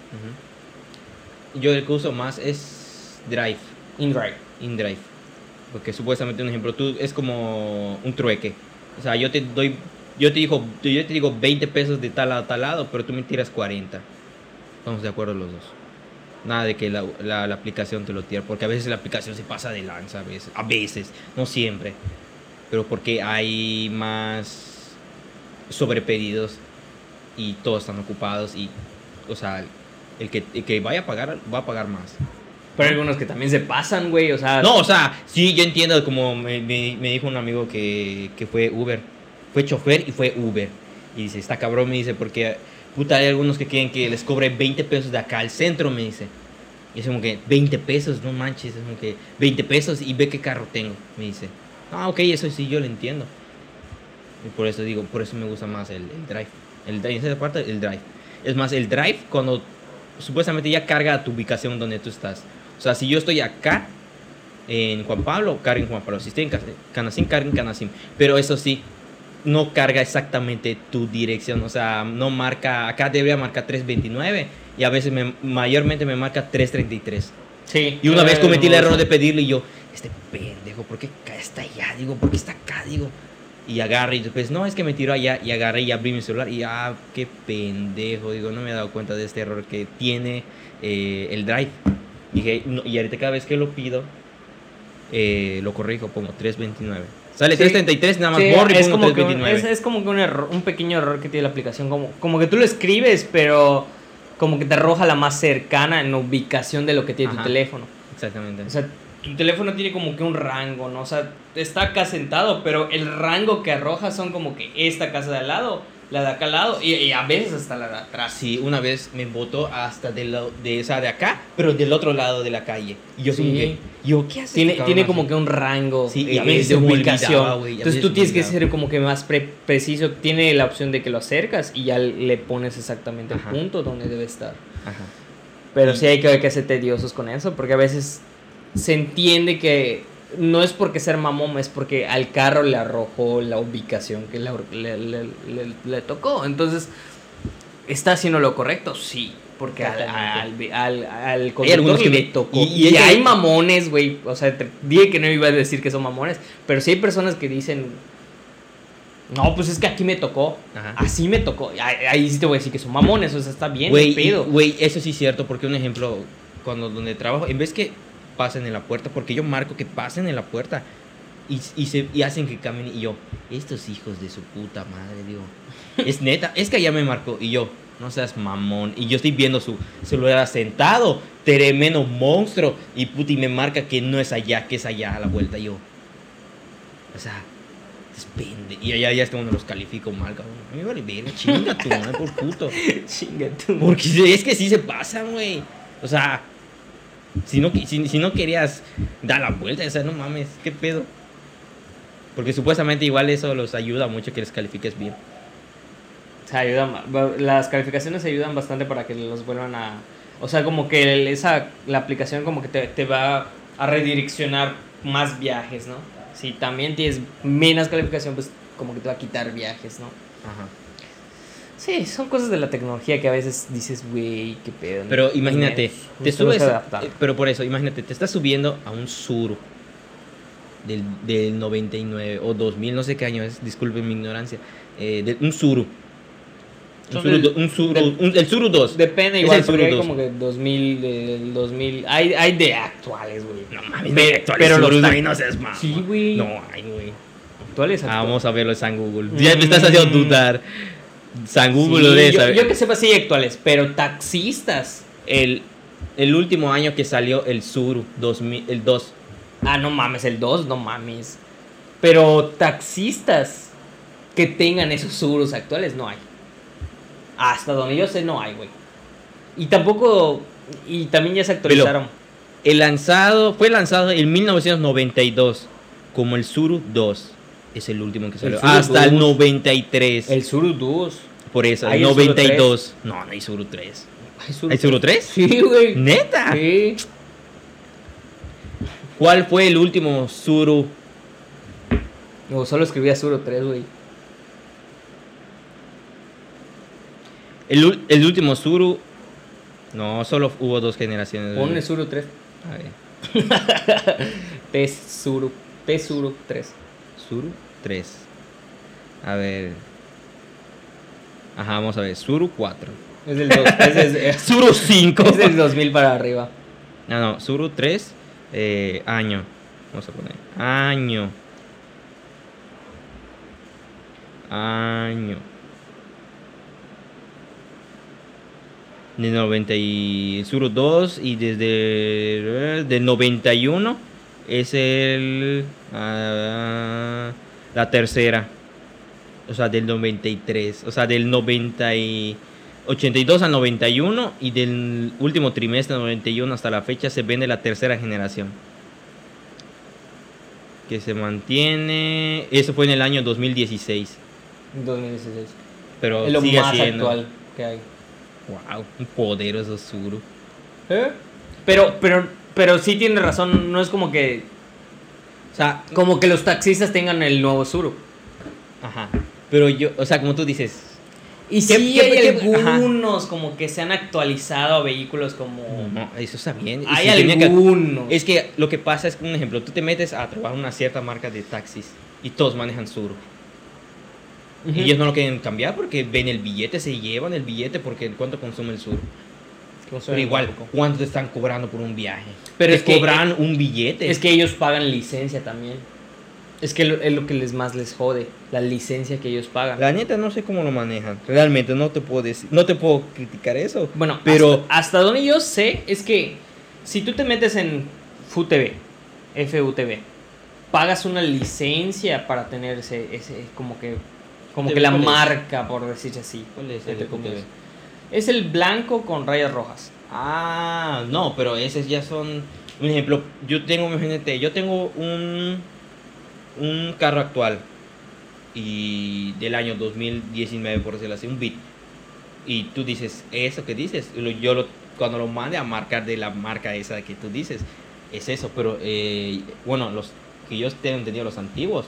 Yo el que uso más es Drive, InDrive InDrive. Porque supuestamente, un ejemplo, tú es como un trueque. O sea, yo te doy, yo te digo, yo te digo 20 pesos de tal a tal lado, pero tú me tiras 40. Estamos de acuerdo los dos. Nada de que la, la- la aplicación te lo tire, porque a veces la aplicación se pasa de lanza, a veces, a veces, no siempre. Pero porque hay más sobrepedidos y todos están ocupados y, o sea, el que, el que vaya a pagar, va a pagar más. Pero hay algunos que también se pasan güey o sea No, o sea, sí, yo entiendo como me, me- me dijo un amigo que, que fue Uber. Fue chofer y fue Uber. Y dice, está cabrón, me dice, porque puta, hay algunos que quieren que les cobre 20 pesos de acá al centro, me dice. Y es como que 20 pesos, no manches, es como que 20 pesos y ve qué carro tengo, me dice. Ah, ok, eso sí, yo lo entiendo. Y por eso digo, por eso me gusta más el, el drive. El drive, esa parte, el drive. Es más, el drive cuando supuestamente ya carga a tu ubicación donde tú estás. O sea, si yo estoy acá en Juan Pablo, carga en Juan Pablo. Si estoy en Canacín, carga en Canacín. Pero eso sí, no carga exactamente tu dirección. O sea, no marca, acá debería marcar 329 y a veces me- mayormente me marca 333. Sí. Y una vez cometí el error de pedirle y yo, este pendejo, ¿por qué está allá? Digo, ¿por qué está acá? Digo, y agarré y después, no, es que me tiró allá y agarré y abrí mi celular y, ah, qué pendejo, digo, no me he dado cuenta de este error que tiene eh, el drive. Dije, no, y ahorita cada vez que lo pido, eh, lo corrijo, pongo 329. Sale Sí. 333, nada más Sí, borro y es pongo como, que un, 329. es, es como que un, error- un pequeño error que tiene la aplicación. Como, como que tú lo escribes, pero como que te arroja la más cercana en ubicación de lo que tiene Ajá. tu teléfono. Exactamente. O sea, tu teléfono tiene como que un rango, ¿no? O sea, está acá sentado, pero el rango que arroja son como que esta casa de al lado, la de acá al lado y, y a veces hasta la de atrás. Sí, una vez me botó hasta de, la- de esa de acá, pero del otro lado de la calle. Y yo Sí. yo, ¿qué hace? Tiene, tiene como así? que un rango Sí, y eh, a veces de ubicación. olvidaba, Entonces veces tú tienes que ser como que más pre- preciso. Tiene la opción de que lo acercas y ya le pones exactamente Ajá. el punto donde debe estar. Ajá. Pero sí hay que, hay que ser tediosos con eso, porque a veces se entiende que no es porque ser mamón, es porque al carro le arrojó la ubicación que le, le- le- le- le tocó. Entonces, ¿está haciendo lo correcto? Sí. Porque al, al, al, al conductor que le tocó. y- hay mamones, güey. O sea, te dije que no iba a decir que son mamones. Pero sí hay personas que dicen. No, pues es que aquí me tocó. Ajá. Así me tocó. Ahí, ahí sí te voy a decir que son mamones. O sea, está bien, Güey, güey, eso sí es cierto, porque un ejemplo, cuando donde trabajo, en vez que pasen en la puerta, porque yo marco que pasen en la puerta y, y, se, y hacen que caminen, y yo, estos hijos de su puta madre, digo, es neta, es que allá me marcó, y yo, no seas mamón, y yo estoy viendo su celular sentado, tremendo monstruo, y puta, y me marca que no es allá, que es allá a la vuelta, y yo, o sea, es pende, y allá ya es cuando los califico mal, cabrón, a mí vale verga, chinga tu madre por puto. Chinga tú. Porque es que sí se pasan, güey. O sea, si no, qui- si, si no querías dar la vuelta, o sea, no mames, ¿qué pedo? Porque supuestamente igual eso los ayuda mucho que les califiques bien. Se ayudan, las calificaciones ayudan bastante para que los vuelvan a... O sea, como que el- esa, la aplicación como que te, te va a redireccionar más viajes, ¿no? Si también tienes menos calificación, pues como que te va a quitar viajes, ¿no? Ajá. Sí, son cosas de la tecnología que a veces dices, güey, qué pedo. ¿no? Pero imagínate, Menos. te subes, pero por eso, imagínate, te estás subiendo a un Suru del, del 99 o 2000, no sé qué año es, disculpen mi ignorancia, eh, de, un Suru. Un Suru, del- un Suru, del- un- el Suru 2. Depende Es igual, el porque Suru hay 2. como que 2000, del 2000... Hay, hay de actuales, güey. No mames, Pero- no, actuales pero los Surus, ta- güey, no seas mamón. Sí, güey. No, ay, güey. Actuales, Ah, vamos a verlo en San Google. Ya me estás haciendo Mm. dudar. San Google Sí, lo debe yo, yo que sepa, sí, actuales, pero taxistas. el, el último año que salió el Suru, 2000, el 2. Ah, no mames, el 2, no mames. Pero taxistas que tengan esos seguros actuales no hay. Hasta donde yo sé, no hay, güey. Y tampoco. Y también ya se actualizaron. El lanzado, fue lanzado en 1992 como el Suru 2. Es el último que salió. Suru Hasta el 2. 93. El Suru 2. Por eso, ¿Hay el el Suru 92. No, no hay Suru 3. ¿Hay Suru, ¿Hay Suru 3? Sí, güey. ¿Neta? Sí. ¿Cuál fue el último Suru? No, solo escribía Suru 3, güey. El, el último Suru. No, solo hubo dos generaciones. Pon el Suru 3. A ver. T Suru. T Suru 3. Suru 3. A ver. Ajá, vamos a ver. Suru 4. Es del 2. es, es- es- Suru 5. es del 2000 para arriba. No, no. Suru 3. eh, año. Vamos a poner. Año. Año. De 90 y Suru 2 y desde del 91 es el ah, la tercera. O sea, del 93, o sea, del 90 y 82 al 91 y del último trimestre 91 hasta la fecha se vende la tercera generación. Que se mantiene, eso fue en el año 2016, 2016. pero Es lo sigue más siendo actual que hay. Wow, un poderoso Suru. ¿Eh? Pero, pero, pero sí tiene razón, no es como que sea, Como que los taxistas tengan el nuevo Suru. ajá. Pero yo, o sea, como tú dices, Y ¿Qué- sí qué- hay qué- ajá. algunos como que se han actualizado a vehículos como... no, eso está bien. Hay Si tenía que- algunos. es que lo que pasa es que, un ejemplo, tú te metes a trabajar una cierta marca de taxis y todos manejan. Y ellos no lo quieren cambiar porque ven el billete, se llevan el billete porque cuánto consume el Pero igual, ¿cuánto te están cobrando por un viaje? Pero te es que- cobran un billete. Es que ellos pagan licencia también. Es que lo- es lo que les más les jode, la licencia que ellos pagan. La neta no sé cómo lo manejan. Realmente no te puedo decir, no te puedo criticar eso. Bueno, Pero- hasta, hasta donde yo sé es que si tú te metes en FUTV, FUTV, pagas una licencia para tener ese, ese como que, como ¿FUTV que la marca, por decirse así. ¿Cuál es entre el comillas. FUTV? Es el blanco con rayas rojas. Ah, no, pero esos ya son. Un ejemplo, yo tengo, imagínate, yo tengo un, un carro actual y del año 2019, por decirlo así, un Beat. Y tú dices, eso que dices, yo lo, cuando lo mande a marcar de la marca esa que tú dices, es eso, pero eh, bueno, los que yo tengo entendido, los antiguos,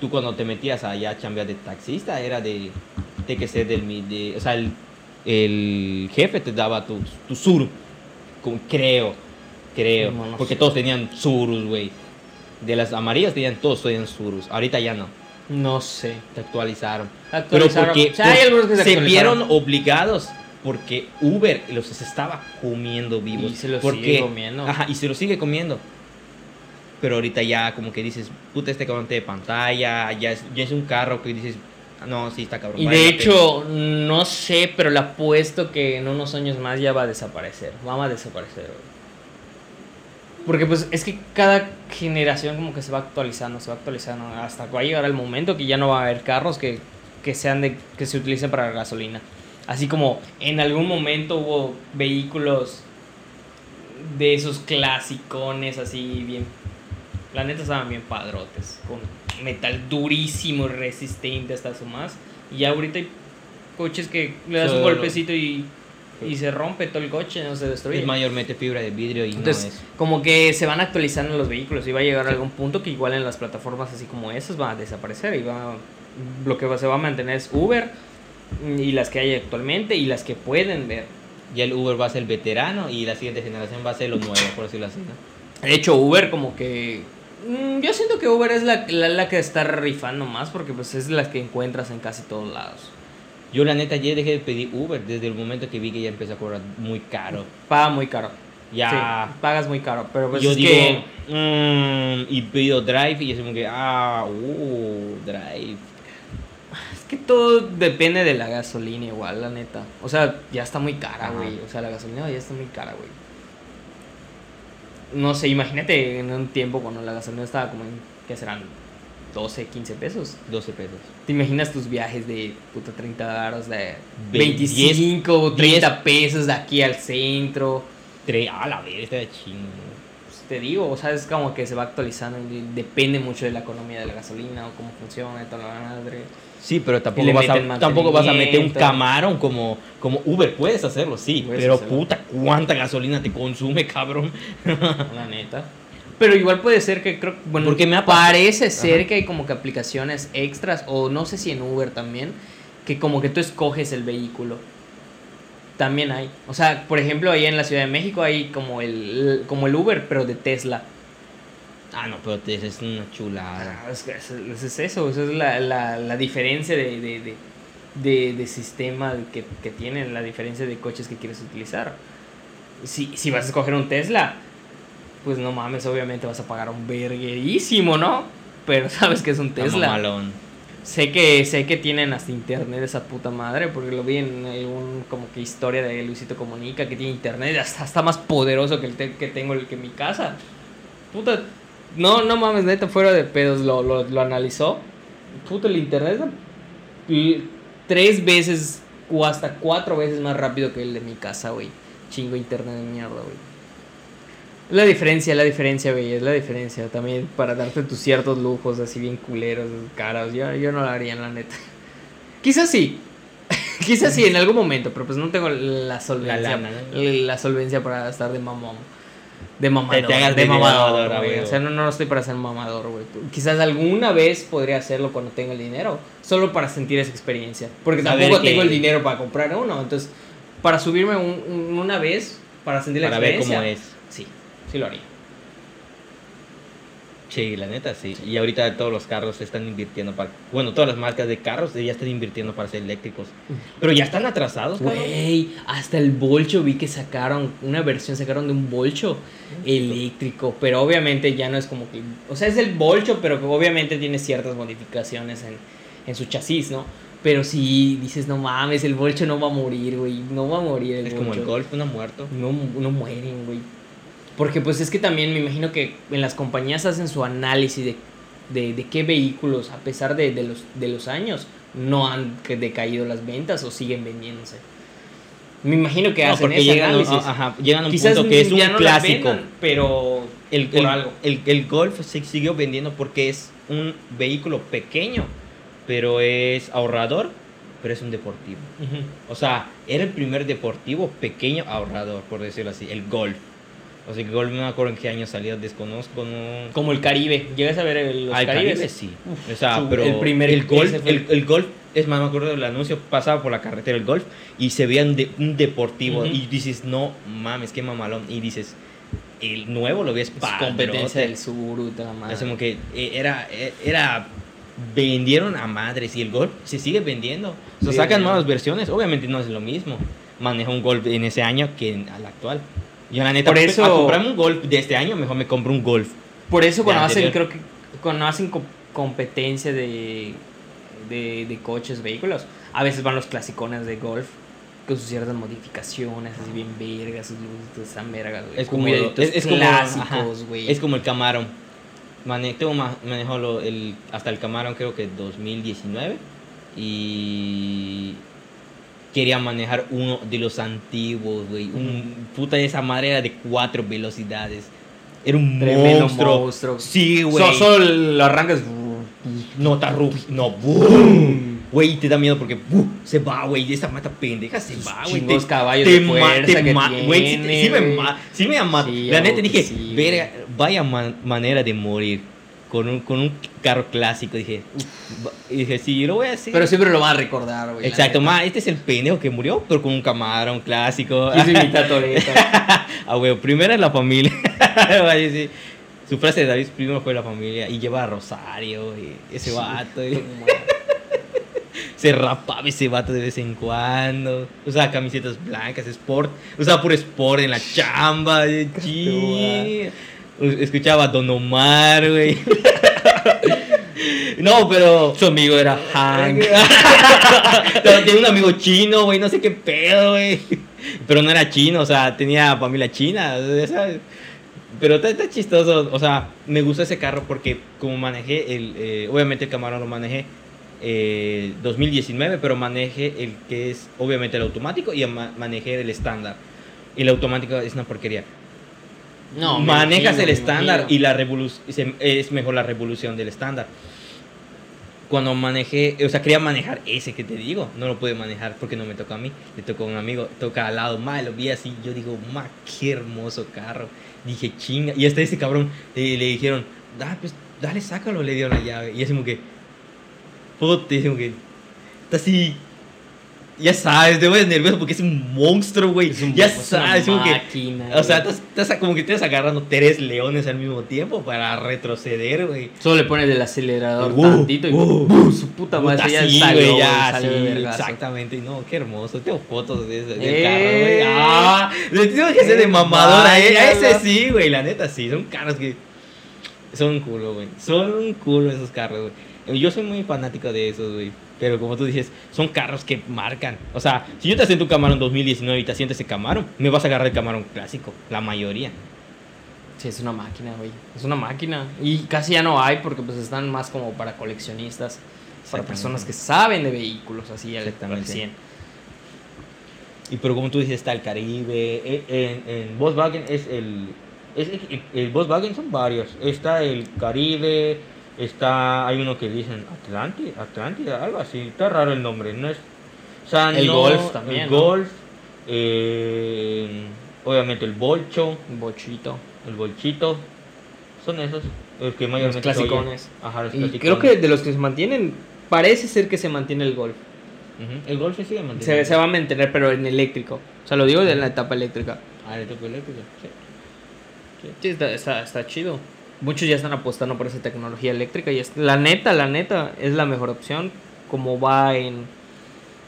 tú cuando te metías allá a chambear de taxista, era de, de que ser del, de, o sea, el, el jefe te daba tu, tu sur, creo, creo, porque todos tenían surus, güey. De las amarillas tenían todos tenían surus, ahorita ya no, No sé. te actualizaron. Actualizaron. Pero porque O sea, hay por- algunos que se vieron obligados porque Uber los estaba comiendo vivos. Y se los porque, sigue comiendo. Ajá, y se los sigue comiendo. Pero ahorita ya como que dices, puta este cabrón de pantalla, ya es, ya es un carro que dices, "Ah, no, sí está cabrón. Y vale de la pena". hecho, no sé, pero le apuesto que en unos años más ya va a desaparecer. Va a desaparecer. güey. Porque pues es que cada generación como que se va actualizando, se va actualizando. Hasta que va a llegar el momento que ya no va a haber carros que, que sean de que se utilicen para gasolina. Así como en algún momento hubo vehículos de esos clasicones así bien la neta estaban bien padrotes, con metal durísimo resistente hasta su más. Y ya ahorita hay coches que le das un golpecito y, y se rompe todo el coche, no se destruye. es mayormente fibra de vidrio y Entonces, no es. como que se van actualizando los vehículos y va a llegar a algún punto que igual en las plataformas así como esas van a desaparecer y va lo que va- se va a mantener es Uber y las que hay actualmente y las que pueden ver. Ya el Uber va a ser el veterano y la siguiente generación va a ser lo nuevo, por decirlo así, ¿no? De hecho, Uber como que... mm, Yo siento que Uber es la, la, la que está rifando más porque pues es la que encuentras en casi todos lados. Yo la neta ayer dejé de pedir Uber desde el momento que vi que ya empezó a cobrar muy caro. Paga muy caro. Ya. Sí, pagas muy caro. Pero pues yo es digo, que... mm, y pido Drive y es como que, ah, uh, Drive. Es que todo depende de la gasolina igual, la neta. O sea, ya está muy cara, güey. O sea, la gasolina ya está muy cara, güey. No sé, imagínate en un tiempo cuando la gasolina estaba como en, ¿qué serán? 12, 15 pesos. 12 pesos. ¿Te imaginas tus viajes de puta 30 horas de Ve- 25 o 10 30 pesos de aquí al centro? Tre a la vez, está de chingo. Pues te digo, o sea, es como que se va actualizando y depende mucho de la economía de la gasolina o cómo funciona y toda la madre. Sí, pero tampoco vas, a, tampoco vas a meter un camarón como, como Uber. Puedes hacerlo, sí. Puedes pero hacerlo. puta, ¿cuánta gasolina te consume, cabrón? La neta. Pero igual puede ser que creo, bueno, Porque me parece ser Ajá. que hay como que aplicaciones extras o no sé si en Uber también que como que tú escoges el vehículo. También hay. O sea, por ejemplo, ahí en la Ciudad de México hay como el como el Uber pero de Tesla. Ah, no, pero te- es una chulada. Ah, Es, que es- es- es eso, esa es la, la, la diferencia de, de, de, de- de sistema que, que tienen, la diferencia de coches que quieres utilizar. Si, si vas a escoger un Tesla, pues no mames, obviamente vas a pagar un verguerísimo, ¿no? Pero sabes que es un Tesla. mamalón. Sé que, sé que tienen hasta internet esa puta madre, porque lo vi en algún como que historia de Luisito Comunica, que tiene internet, hasta está más poderoso que el te- que tengo el que mi casa. Puta, no, no mames, neta, fuera de pedos, lo, lo, lo analizó. Puta, el internet es l- tres veces o hasta cuatro veces más rápido que el de mi casa, güey. Chingo internet de mierda, güey. La diferencia, la diferencia, güey, es la diferencia. También para darte tus ciertos lujos así bien culeros, caros. Yo, yo no lo haría, la neta. Quizás sí. Quizás sí, en algún momento, pero pues no tengo la solvencia. lana, ¿no? la solvencia para estar de mamón. De mamador. te hagas de mamador, güey. O sea, no, no estoy para ser mamador, güey. Quizás alguna vez podría hacerlo cuando tenga el dinero. Solo para sentir esa experiencia. Porque Saber tampoco que- tengo el dinero para comprar uno. Entonces, para subirme un- un- una vez, para sentir la Para ver experiencia. cómo es. Sí, sí lo haría. Sí, la neta sí. Y ahorita todos los carros están invirtiendo para. Bueno, todas las marcas de carros ya están invirtiendo para ser eléctricos. Pero ya están atrasados. Güey, hasta el bolcho vi que sacaron, una versión sacaron de un bolcho eléctrico, pero obviamente ya no es como que, o sea, es el bolcho, pero que obviamente tiene ciertas modificaciones en, en su chasis, ¿no? Pero si dices, no mames, el bolcho no va a morir, güey, no va a morir el Es como el golf, no ha muerto. No, no mueren, güey. Porque pues es que también me imagino que en las compañías hacen su análisis de, de, de qué vehículos, a pesar de, de los, de los años, no han decaído las ventas o siguen vendiéndose. Me imagino que No, hacen ese llegan, a- análisis. ajá, llegan a un Quizás punto que es un no clásico. vendan, pero el, por el- algo. El, el Golf se siguió vendiendo porque es un vehículo pequeño, pero es ahorrador, pero es un deportivo. Ujú. O sea, era el primer deportivo pequeño ahorrador, por decirlo así, el Golf. O sea, el Golf no me acuerdo en qué año salió, desconozco, no... Como el Caribe. ¿Llegas a ver el- los Al Caribes? Caribe sí. Uf, o sea, su- pero el primer- el golf, el, el golf, es más, me acuerdo del anuncio, pasaba por la carretera el golf y se veía un, de- un deportivo Ujú. y dices, no mames, qué mamalón. Y dices, el nuevo lo ves Es para competencia del madre. Es como que eh, era, eh, era, vendieron a madres y el golf se sigue vendiendo. O sea, Sí, sacan nuevas versiones, obviamente no es lo mismo. Maneja un golf en ese año que en, al actual. Yo la neta, Por eso- a comprarme un golf de este año, mejor me compro un golf. Por eso cuando hacen, creo que cuando hacen co- competencia de, de, de coches, vehículos, a veces van los clasicones de golf con sus ciertas modificaciones, así bien vergas, sus luces están vergas. Es como, es, es clásicos, güey. es como el Camaro. Mane, tengo ma- manejado lo- el, hasta el Camaro creo que 2019 y quería manejar uno de los antiguos, güey. Un puta de esa madre era de cuatro velocidades. Era un Tremendo monstruo. monstruo. Sí, güey. So- solo lo arrancas. No, está rugi- No, boom. Güey, te da miedo porque ¡bu! se va, güey. Esa mata pendeja se va, güey. Te- caballos te de fuerza te que ma- güey, sí, tiene, sí me sí me La neta dije, sí, verga, vaya man- manera de morir con un, con un carro clásico. Dije, y dije, sí, yo lo voy a hacer. Pero siempre lo van a recordar, güey. Exacto, ma, este es el pendejo que murió, pero con un Camaro, un clásico. Y a. Ah, güey, primero es la familia. Sí. Su frase de David primero fue la familia y lleva a Rosario y ese vato. y- se rapaba ese vato de vez en cuando. Usaba camisetas blancas, sport. Usaba puro sport en la chamba. Chi. Escuchaba a Don Omar, güey. No, pero. Su amigo era Hank. No, Tenía un amigo chino, güey, no sé qué pedo, güey. Pero no era chino, o sea, tenía familia china, ¿sabes? Pero está, está chistoso, o sea, me gustó ese carro porque como manejé el, eh, obviamente el Camaro lo manejé eh, 2019, pero manejé el que es obviamente el automático y ma- manejé el estándar. Y el automático es una porquería. No, Manejas imagino, el estándar y la revolución es mejor la revolución del estándar. Cuando manejé, o sea, quería manejar ese que te digo, no lo pude manejar porque no me tocó a mí, le tocó a un amigo, toca al lado, ma, lo vi así, yo digo, ma, qué hermoso carro. Dije, chinga, y hasta ese cabrón eh, le dijeron, da, pues, dale, sácalo, le dieron la llave. Y así como que, puta, como que, está así, ya sabes, te voy nervioso porque es un monstruo, güey. Es ya es una sabes, que, máquina, o sea, estás, estás como que estás agarrando tres leones al mismo tiempo para retroceder, güey. Solo le pones el acelerador Uh, tantito y uh, ¡bum! su puta madre ya sí, salió, ya, salió de sí, vergazo. exactamente. No, qué hermoso. Tengo fotos de ese Eh, carro, güey. Ah, le tengo que ser de mamadora, eh. A ese sí, güey, la neta sí. Son carros que son un culo, güey. Son un culo esos carros, güey. Yo soy muy fanático de esos, güey. Pero como tú dices, son carros que marcan. O sea, si yo te asiento un Camaro en 2019 y te asiento ese Camaro, me vas a agarrar el Camaro clásico, la mayoría. Sí, es una máquina, güey. Es una máquina. Y casi ya no hay porque pues están más como para coleccionistas. Para personas que saben de vehículos así al, al Exactamente. 100. Y pero como tú dices, está el Caribe. eh, En, en Volkswagen es el, es el, el Volkswagen son varios. Está el Caribe, está hay uno que dicen Atlanti, Atlántida, algo así. Está raro el nombre, no es. O sea, El no- Golf también, El ¿no? Golf. eh, Obviamente el bolcho, Un bochito. el bolchito. Son esos. Los que Los mayormente oyen. clasicones. Ajá, los Y clasicones. creo que de los que se mantienen, parece ser que se mantiene el golf. El golf se sigue Se, manteniendo. se va a mantener, pero en eléctrico. O sea, lo digo de la etapa eléctrica. Ah, el topo eléctrico, sí. Está, chido. Muchos ya están apostando por esa tecnología eléctrica y es, la neta, la neta, es la mejor opción. Como va en,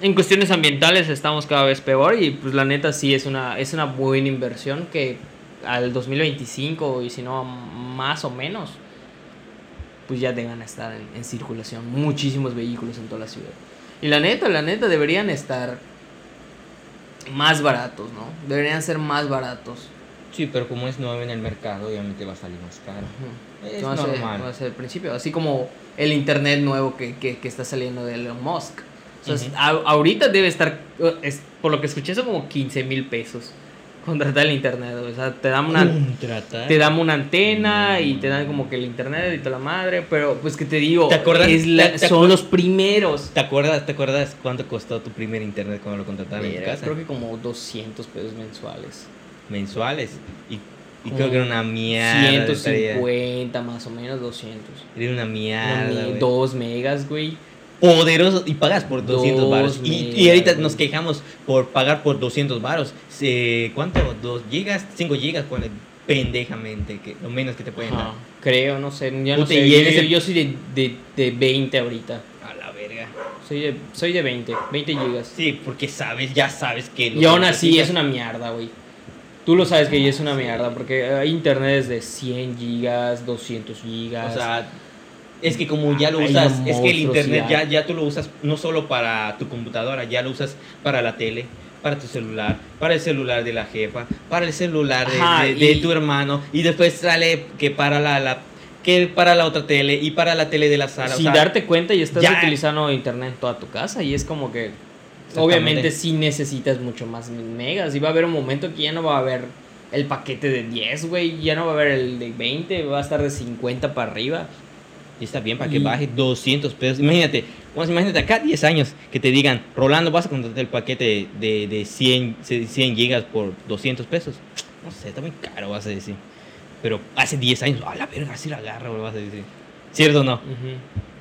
en cuestiones ambientales estamos cada vez peor y pues la neta sí es una, es una buena inversión que al 2025 y si no más o menos, pues ya deben estar en circulación muchísimos vehículos en toda la ciudad. Y la neta, la neta, deberían estar más baratos, ¿no? Deberían ser más baratos. Sí, pero como es nuevo en el mercado, obviamente va a salir más caro. Ujú. Es va a ser- normal. va a ser el principio. Así como el internet nuevo que, que, que está saliendo de Elon Musk. O sea, Ujú. es- a- ahorita debe estar, eh, es, por lo que escuché, son como 15 mil pesos contratar el internet. O sea, te dan una, Contratar. te dan una antena y Mm. te dan como que el internet y toda la madre. Pero pues que te digo, ¿Te acuerdas- es la- te- te son los primeros. ¿Te acuerdas, ¿Te acuerdas cuánto costó tu primer internet cuando lo contrataron en tu Mira, casa? creo que como 200 pesos mensuales. Mensuales. Y, y creo que era una mierda. de tarea. 150 más o menos, 200. Era una mierda. mi- güey. dos megas, güey. Poderoso. Y pagas por 200 Dos baros. Y, y ahorita güey. nos quejamos por pagar por 200 baros. Se- ¿Cuánto? ¿2 gigas? ¿5 gigas? Ponle pendejamente. Que, lo menos que te pueden Ajá, dar. creo, no sé, ya no sé. Yo, ese- yo soy de, de, de 20 ahorita. A la verga. Soy de, soy de 20, 20 gigas. Sí, porque sabes, ya sabes que... Y aún así es una mierda, güey. Tú lo sabes que ya es una mierda, porque hay internet de 100 gigas, 200 gigas. O sea, es que como ya lo usas, es que el internet ya, ya tú lo usas no solo para tu computadora, ya lo usas para la tele, para tu celular, para el celular de la jefa, para el celular de, Ajá, de- de y- tu hermano, y después sale que para la, la- que para la otra tele y para la tele de la sala. o sin sea, darte cuenta y estás ya- utilizando internet en toda tu casa y es como que. Obviamente sí necesitas mucho más megas y va a haber un momento que ya no va a haber el paquete de 10, güey, ya no va a haber el de 20, va a estar de 50 para arriba. Y está bien para que Y- baje 200 pesos. Imagínate, imagínate acá 10 años que te digan, Rolando, vas a contratar el paquete de, de 100, 100 gigas por 200 pesos. No sé, está muy caro, vas a decir. Pero hace 10 años, a la verga, así la agarra, vas a decir. ¿Cierto o no? Puta,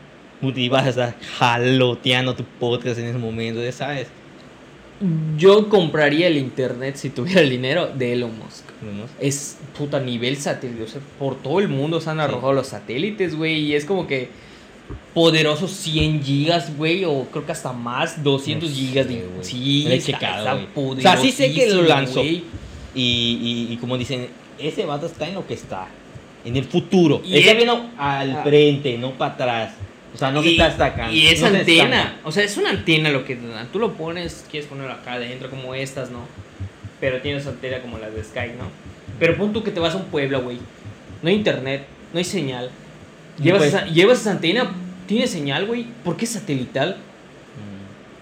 Y vas a estar jaloteando tu podcast en ese momento, ya sabes. Yo compraría el internet si tuviera el dinero de Elon Musk. Es puta nivel satélite. O sea, por todo el mundo se han Sí. arrojado los satélites, güey. Y es como que poderosos 100 gigas, güey. O creo que hasta más, 200 No gigas. de... Sí, está, checado, está. O sea, sí sé que lo lanzó. Y, y, y como dicen, ese vato está en lo que está. En el futuro. Y está él- viendo al Ah. frente, no para atrás. O sea, no y, está destacando. y esa no se antena, o sea, es una antena lo que te. Tú lo pones, quieres ponerlo acá adentro como estas, ¿no? Pero tienes antena como las de Sky, ¿no? Pero pon tú que te vas a un pueblo, güey. No hay internet, no hay señal. Y Llevas, pues- esa, llevas esa antena, tiene señal, güey. ¿Por qué satelital?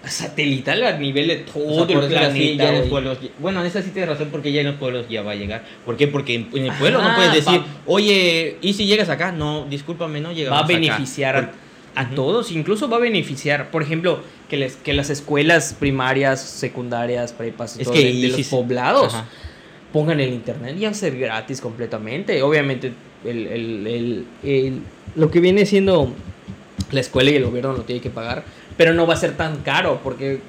Mm. Satelital a nivel de todo O sea, por el así, planeta, los pueblos. Bueno, en esa sí tienes razón, porque ya en los pueblos ya va a llegar. ¿Por qué? Porque en, el pueblo Ajá, no puedes decir, va- oye, ¿y si llegas acá? No, discúlpame, no llegamos Va a acá. A, todos, incluso va a beneficiar, por ejemplo, que, les, que las escuelas primarias, secundarias, prepas, Es todo que de, los poblados Ajá. pongan el internet y va a ser gratis completamente. Obviamente, el, el- el- el- lo que viene siendo la escuela y el gobierno lo tiene que pagar, pero no va a ser tan caro porque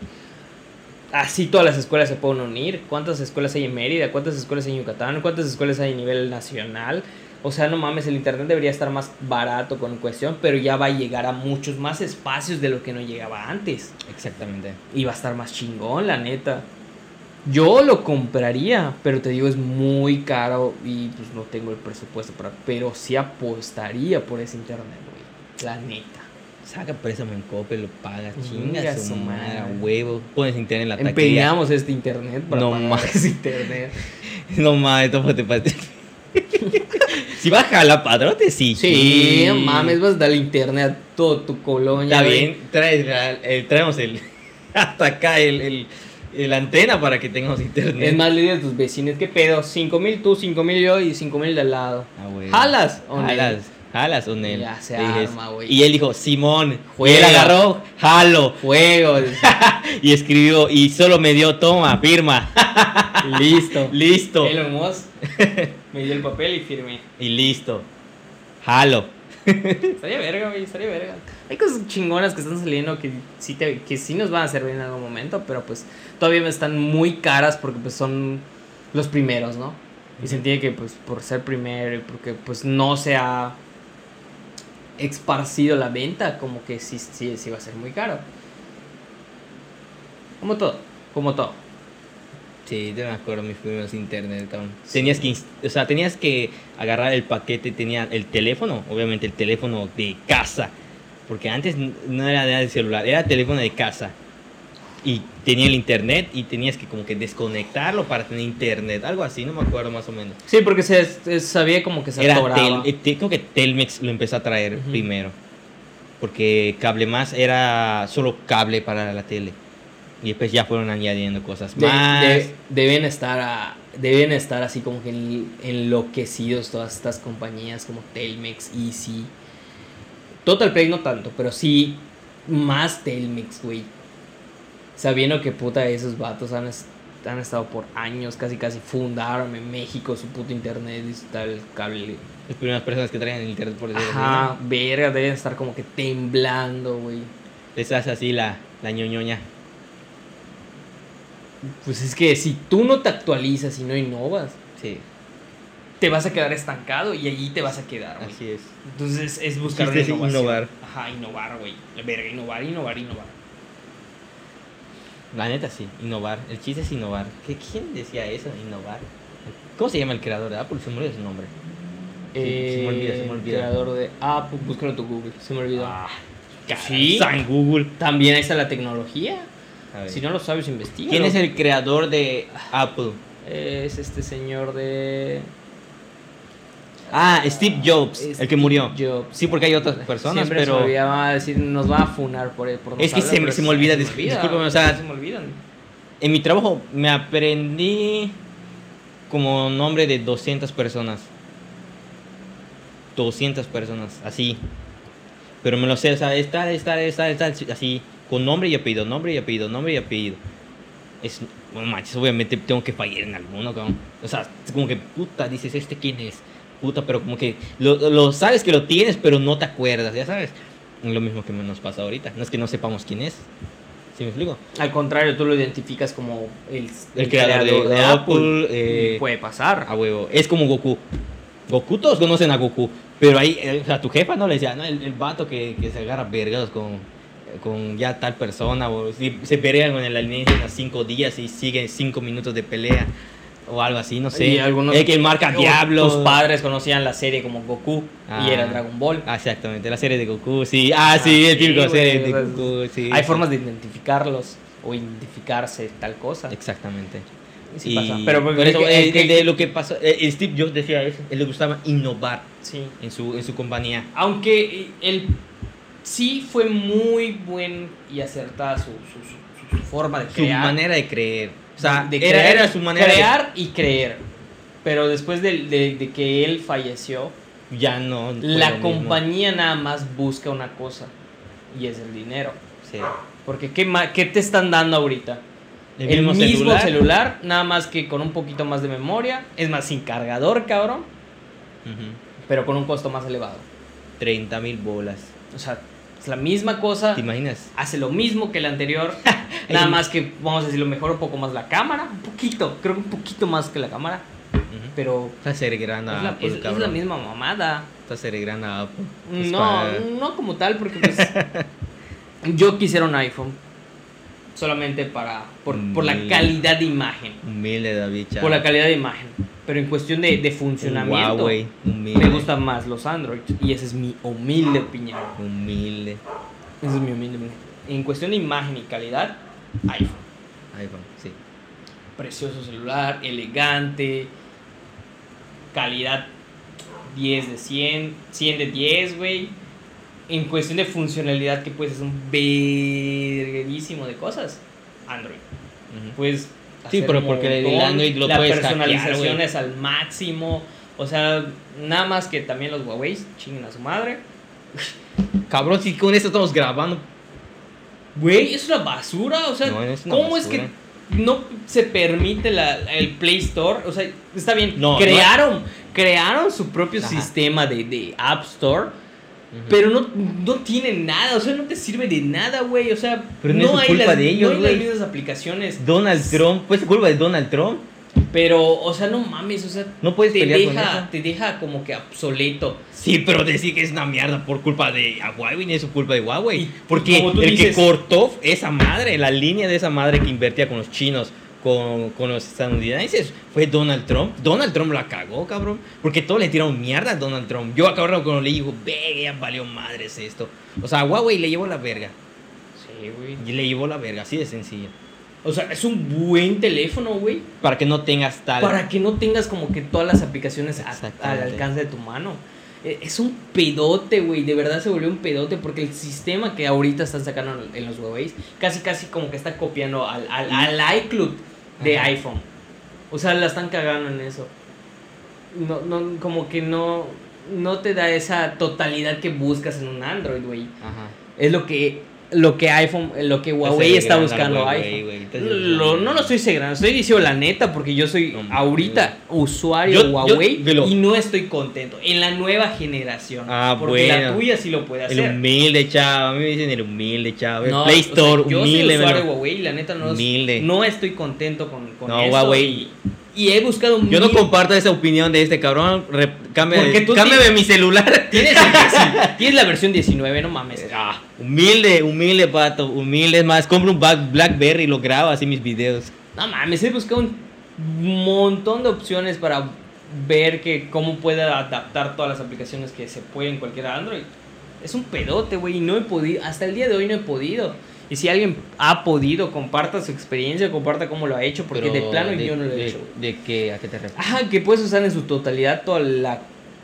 así todas las escuelas se pueden unir. ¿Cuántas escuelas hay en Mérida? ¿Cuántas escuelas hay en Yucatán? ¿Cuántas escuelas hay a nivel nacional? O sea, no mames, el internet debería estar más barato con cuestión, pero ya va a llegar a muchos más espacios de lo que no llegaba antes. Exactamente. Y va a estar más chingón, la neta. Yo lo compraría, pero te digo, es muy caro y pues no tengo el presupuesto para... Pero sí apostaría por ese internet, güey. La neta. Saca préstamo en Coppel, lo pagas, Chinga su madre, madre. huevo. Pones internet en la taquilla. Empeñamos este internet para No pagar mames. ese internet. No mames, esto te si baja la padrote, sí. Sí, mames, vas a darle internet a todo tu colonia. Está bien, traes el- traemos el. Hasta acá el, el, el antena para que tengamos internet. Es más, le dices a tus vecinos, ¿qué pedo? 5 mil tú, 5 mil yo y 5 mil de al lado. Ah, güey. ¿Jalas o? Jalas, jalas o no. Ya se arma, güey. Y él dijo, Simón. Y Juega. él agarró, jalo. Juego. Y escribió, y solo me dio, toma, firma. Listo. Listo. Elon Musk me dio el papel y firmé. Y listo. Jalo. Estaría verga, güey, estaría verga. Hay cosas chingonas que están saliendo que sí, te, que sí nos van a servir en algún momento, pero pues todavía están muy caras porque pues son los primeros, ¿no? Y se entiende que pues por ser primero y porque pues no se ha esparcido la venta, como que sí, sí, sí va a ser muy caro. Como todo, como todo. Sí, yo me acuerdo mis primeros internet. Tenías que, o sea, tenías que agarrar el paquete, tenía el teléfono, obviamente el teléfono de casa, porque antes no era nada de celular, era teléfono de casa. Y tenía el internet y tenías que como que desconectarlo para tener internet, algo así, no me acuerdo más o menos. Sí, porque se, se sabía como que se Era. Tel- eh, creo que Telmex lo empezó a traer primero, porque Cable Más era solo cable para la tele. Y después ya fueron añadiendo cosas De- más. de- deben estar a- deben estar así como que en- enloquecidos todas estas compañías como Telmex, Easy. Total Play no tanto, pero sí más Telmex, güey. Sabiendo que puta esos vatos han, han estado por años, casi casi fundaron en México su puto internet digital, cable. Las primeras personas que traían el internet por decirlo Ajá, verga, deben estar como que temblando, güey. Les hace así la, la ñoñoña. Pues es que si tú no te actualizas y no innovas, Sí, te vas a quedar estancado y allí te vas a quedar, güey. así es. Entonces es buscar innovación. innovar. Ajá, innovar, güey. Verga, innovar, innovar, innovar. La neta sí, innovar. El chiste es innovar. ¿Qué, ¿Quién decía eso? Innovar. ¿Cómo se llama el creador de Apple? Se me olvidó su nombre. Se me olvida, se me olvida. Eh, Creador de Apple, búscalo en tu Google. Se me olvidó. Ah, sí. En Google. También ahí está la tecnología. Si no lo sabes, investiga. ¿Quién es el creador de Apple? Es este señor de. Ah, Steve Jobs, el que murió. Jobs. Sí, porque hay otras personas, Siempre se pero me olvida, va a decir, nos va a funar por, por Es que saberlo, se me- pero se me olvida, se dis- discúlpame, o se sea- me olvidan. en mi trabajo me aprendí como nombre de 200 personas. 200 personas, así. Pero me lo sé, o sea, está, está, está, está, así, con nombre y apellido, nombre y apellido, nombre y apellido. Es, no manches, obviamente tengo que fallar en alguno, cabrón. O sea, es como que, puta, dices, ¿este quién es? Puta, pero como que lo, lo sabes que lo tienes, pero no te acuerdas, ya sabes. Es lo mismo que nos pasa ahorita. No es que no sepamos quién es. ¿Sí me explico? Al contrario, tú lo identificas como el, El creador de- de Apple, eh, Y puede pasar. A huevo. Es como Goku. Goku, todos conocen a Goku. Pero ahí, eh, o sea, tu jefa no le decía, no, el, el vato que, que se agarra vergados con, con ya tal persona. O si se pelean con el alienígena cinco días y siguen cinco minutos de pelea. O algo así, no sé. Y algunos- el que marca o diablos. Tus padres conocían la serie como Goku Ah. y era Dragon Ball. Ah, exactamente, la serie de Goku, sí. Ah, sí, el típico güey, serie de sea, Goku, sí. Hay sí. formas de identificarlos o identificarse tal cosa. Exactamente. Sí Y pasa. Pero por eso, que- el, el de lo que pasó, eh, el Steve Jobs decía eso, él le gustaba innovar sí. en su, en su compañía. Aunque él sí fue muy buen y acertada su, su, su- su forma de Su crear. manera de creer. O sea, de era, crear, era su manera crear y creer. Pero después de, de- que él falleció. Ya no... la mismo. compañía nada más busca una cosa y es el dinero. Sí. Porque ¿qué, qué te están dando ahorita? El, El, mismo, celular. celular. nada más que con un poquito más de memoria, es más sin cargador, cabrón, pero con un costo más elevado. 30 mil bolas. O sea, es la misma cosa, ¿Te imaginas? hace lo mismo que el anterior, nada más que vamos a decirlo mejor un poco más la cámara, un poquito, creo que un poquito más que la cámara, pero Está ceregrando es la, Apple, es- es la misma mamada. Está ceregrando a Apple. No, para- no como tal, porque pues yo quisiera un iPhone solamente para por, por la calidad de imagen, Humilde, David. chao. por la calidad de imagen, pero en cuestión de, de Un funcionamiento Huawei, me gustan más los Android y esa es mi humilde opinión. Humilde. Esa es mi humilde opinión. En cuestión de imagen y calidad, iPhone. iPhone, sí. Precioso celular, elegante, calidad 10 de 100, 100 de 10, güey. En cuestión de funcionalidad, que puedes hacer un verguísimo de cosas, Android. Ujú. Puedes Sí, hacer pero porque el Android lo la puedes personalización es al máximo. O sea, nada más que también los Huawei chinguen a su madre. Cabrón, si con esto estamos grabando. Güey, es una basura. O sea, No, es una ¿cómo es que no se permite la, el Play Store. O sea, está bien. No, crearon, crearon su propio Ajá. sistema de, de App Store. Pero no, no tiene nada, o sea, no te sirve de nada, güey. O sea, Pero no es hay, culpa las, de ellos, no hay las mismas aplicaciones. Donald Trump, pues es culpa de Donald Trump. Pero, o sea, no mames, o sea, No puedes te deja, te deja como que obsoleto. Sí, pero decir que es una mierda por culpa de Huawei, ni es culpa de Huawei. Y Porque el dices- que cortó esa madre, la línea de esa madre que invertía con los chinos, con, con los estadounidenses, fue Donald Trump. Donald Trump la cagó, cabrón. Porque todos le tiraron mierda a Donald Trump. Yo acabo cuando le digo, ve, ya valió madres esto. O sea, a Huawei le llevó la verga. Sí, güey. Y le llevó la verga, así de sencillo. O sea, es un buen teléfono, güey. Para que no tengas tal. Para que no tengas como que todas las aplicaciones a- al alcance de tu mano. E- Es un pedote, güey. De verdad se volvió un pedote porque el sistema que ahorita están sacando en- en los Huawei casi casi como que está copiando al, al, al iCloud de Ajá. iPhone. O sea, la están cagando en eso. No, no, como que no, no te da esa totalidad que buscas en un Android, güey. Ajá. Es lo que lo que iPhone, lo que Huawei está buscando Huawei, iPhone. Lo- no lo estoy segregando, estoy diciendo la neta porque yo soy No, ahorita usuario Yo- Huawei yo- y no estoy contento en la nueva generación. Ah, porque la tuya sí lo puede El hacer. humilde chavo, a mí me dicen el humilde chavo. El No, Play o sea, Store, yo humilde. soy usuario mano. Huawei y la neta no, Humilde. no estoy contento con, con No, eso Huawei. Y, y he buscado Yo no comparto esa opinión de este cabrón. Re- cambia- tú tienes- mi celular. Tienes, tienes la versión 19, no mames. Ah, humilde, humilde, pato. Humilde, es más. Compro un Black- Blackberry y lo grabo así mis videos. No mames, he buscado un montón de opciones para ver que cómo puede adaptar todas las aplicaciones que se pueden en cualquier Android. Es un pedote, güey, y no he podido, hasta el día de hoy no he podido. Y si alguien ha podido, comparta su experiencia, comparta cómo lo ha hecho, porque de plano yo no lo he de, hecho. ¿De qué? ¿A qué te refieres? Ajá, que puedes usar en su totalidad toda la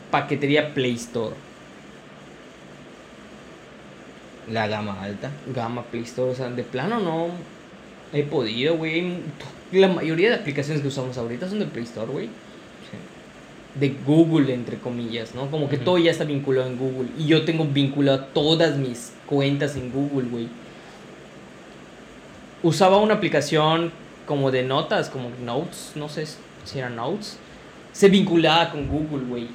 paquetería Play Store. La gama alta. Gama Play Store, o sea, de plano no he podido, güey. La mayoría de aplicaciones que usamos ahorita son de Play Store, güey. de Google, entre comillas, ¿no? Como que todo ya está vinculado en Google. Y yo tengo vinculado todas mis cuentas en Google, güey. Usaba una aplicación como de notas, como Notes, no sé si era Notes. Se vinculaba con Google, güey.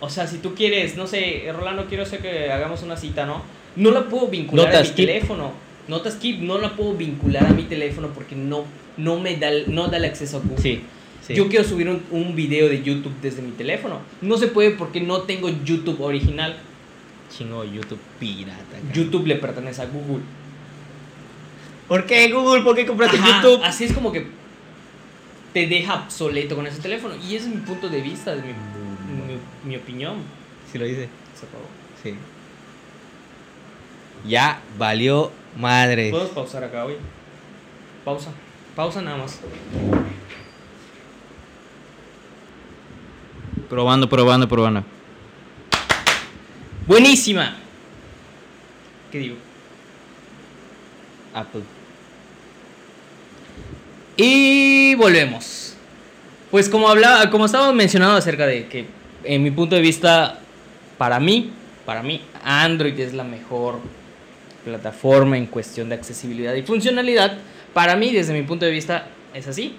O sea, si tú quieres, no sé, Rolando, quiero hacer que hagamos una cita, ¿no? No la puedo vincular a Notas mi Keep. teléfono. Notas Keep no la puedo vincular a mi teléfono porque no, no me da, el- no da el acceso a Google. Sí. sí. Yo quiero subir un, un video de YouTube desde mi teléfono. No se puede porque no tengo YouTube original. Chingo YouTube pirata. cara. YouTube le pertenece a Google. ¿Por qué Google? ¿Por qué compraste Ajá, YouTube? Así es como que te deja obsoleto con ese teléfono. Y ese es mi punto de vista, es mi, mi, mi opinión. Sí lo dice. Se acabó. Sí. Ya valió madre. Podemos pausar acá, güey. Pausa. Pausa nada más. Probando, probando, probando. Buenísima. ¿Qué digo? Apple. Y volvemos. Pues como hablaba, como estábamos mencionando acerca de que en mi punto de vista, para mí, para mí, Android es la mejor plataforma en cuestión de accesibilidad y funcionalidad. Para mí, desde mi punto de vista, es así.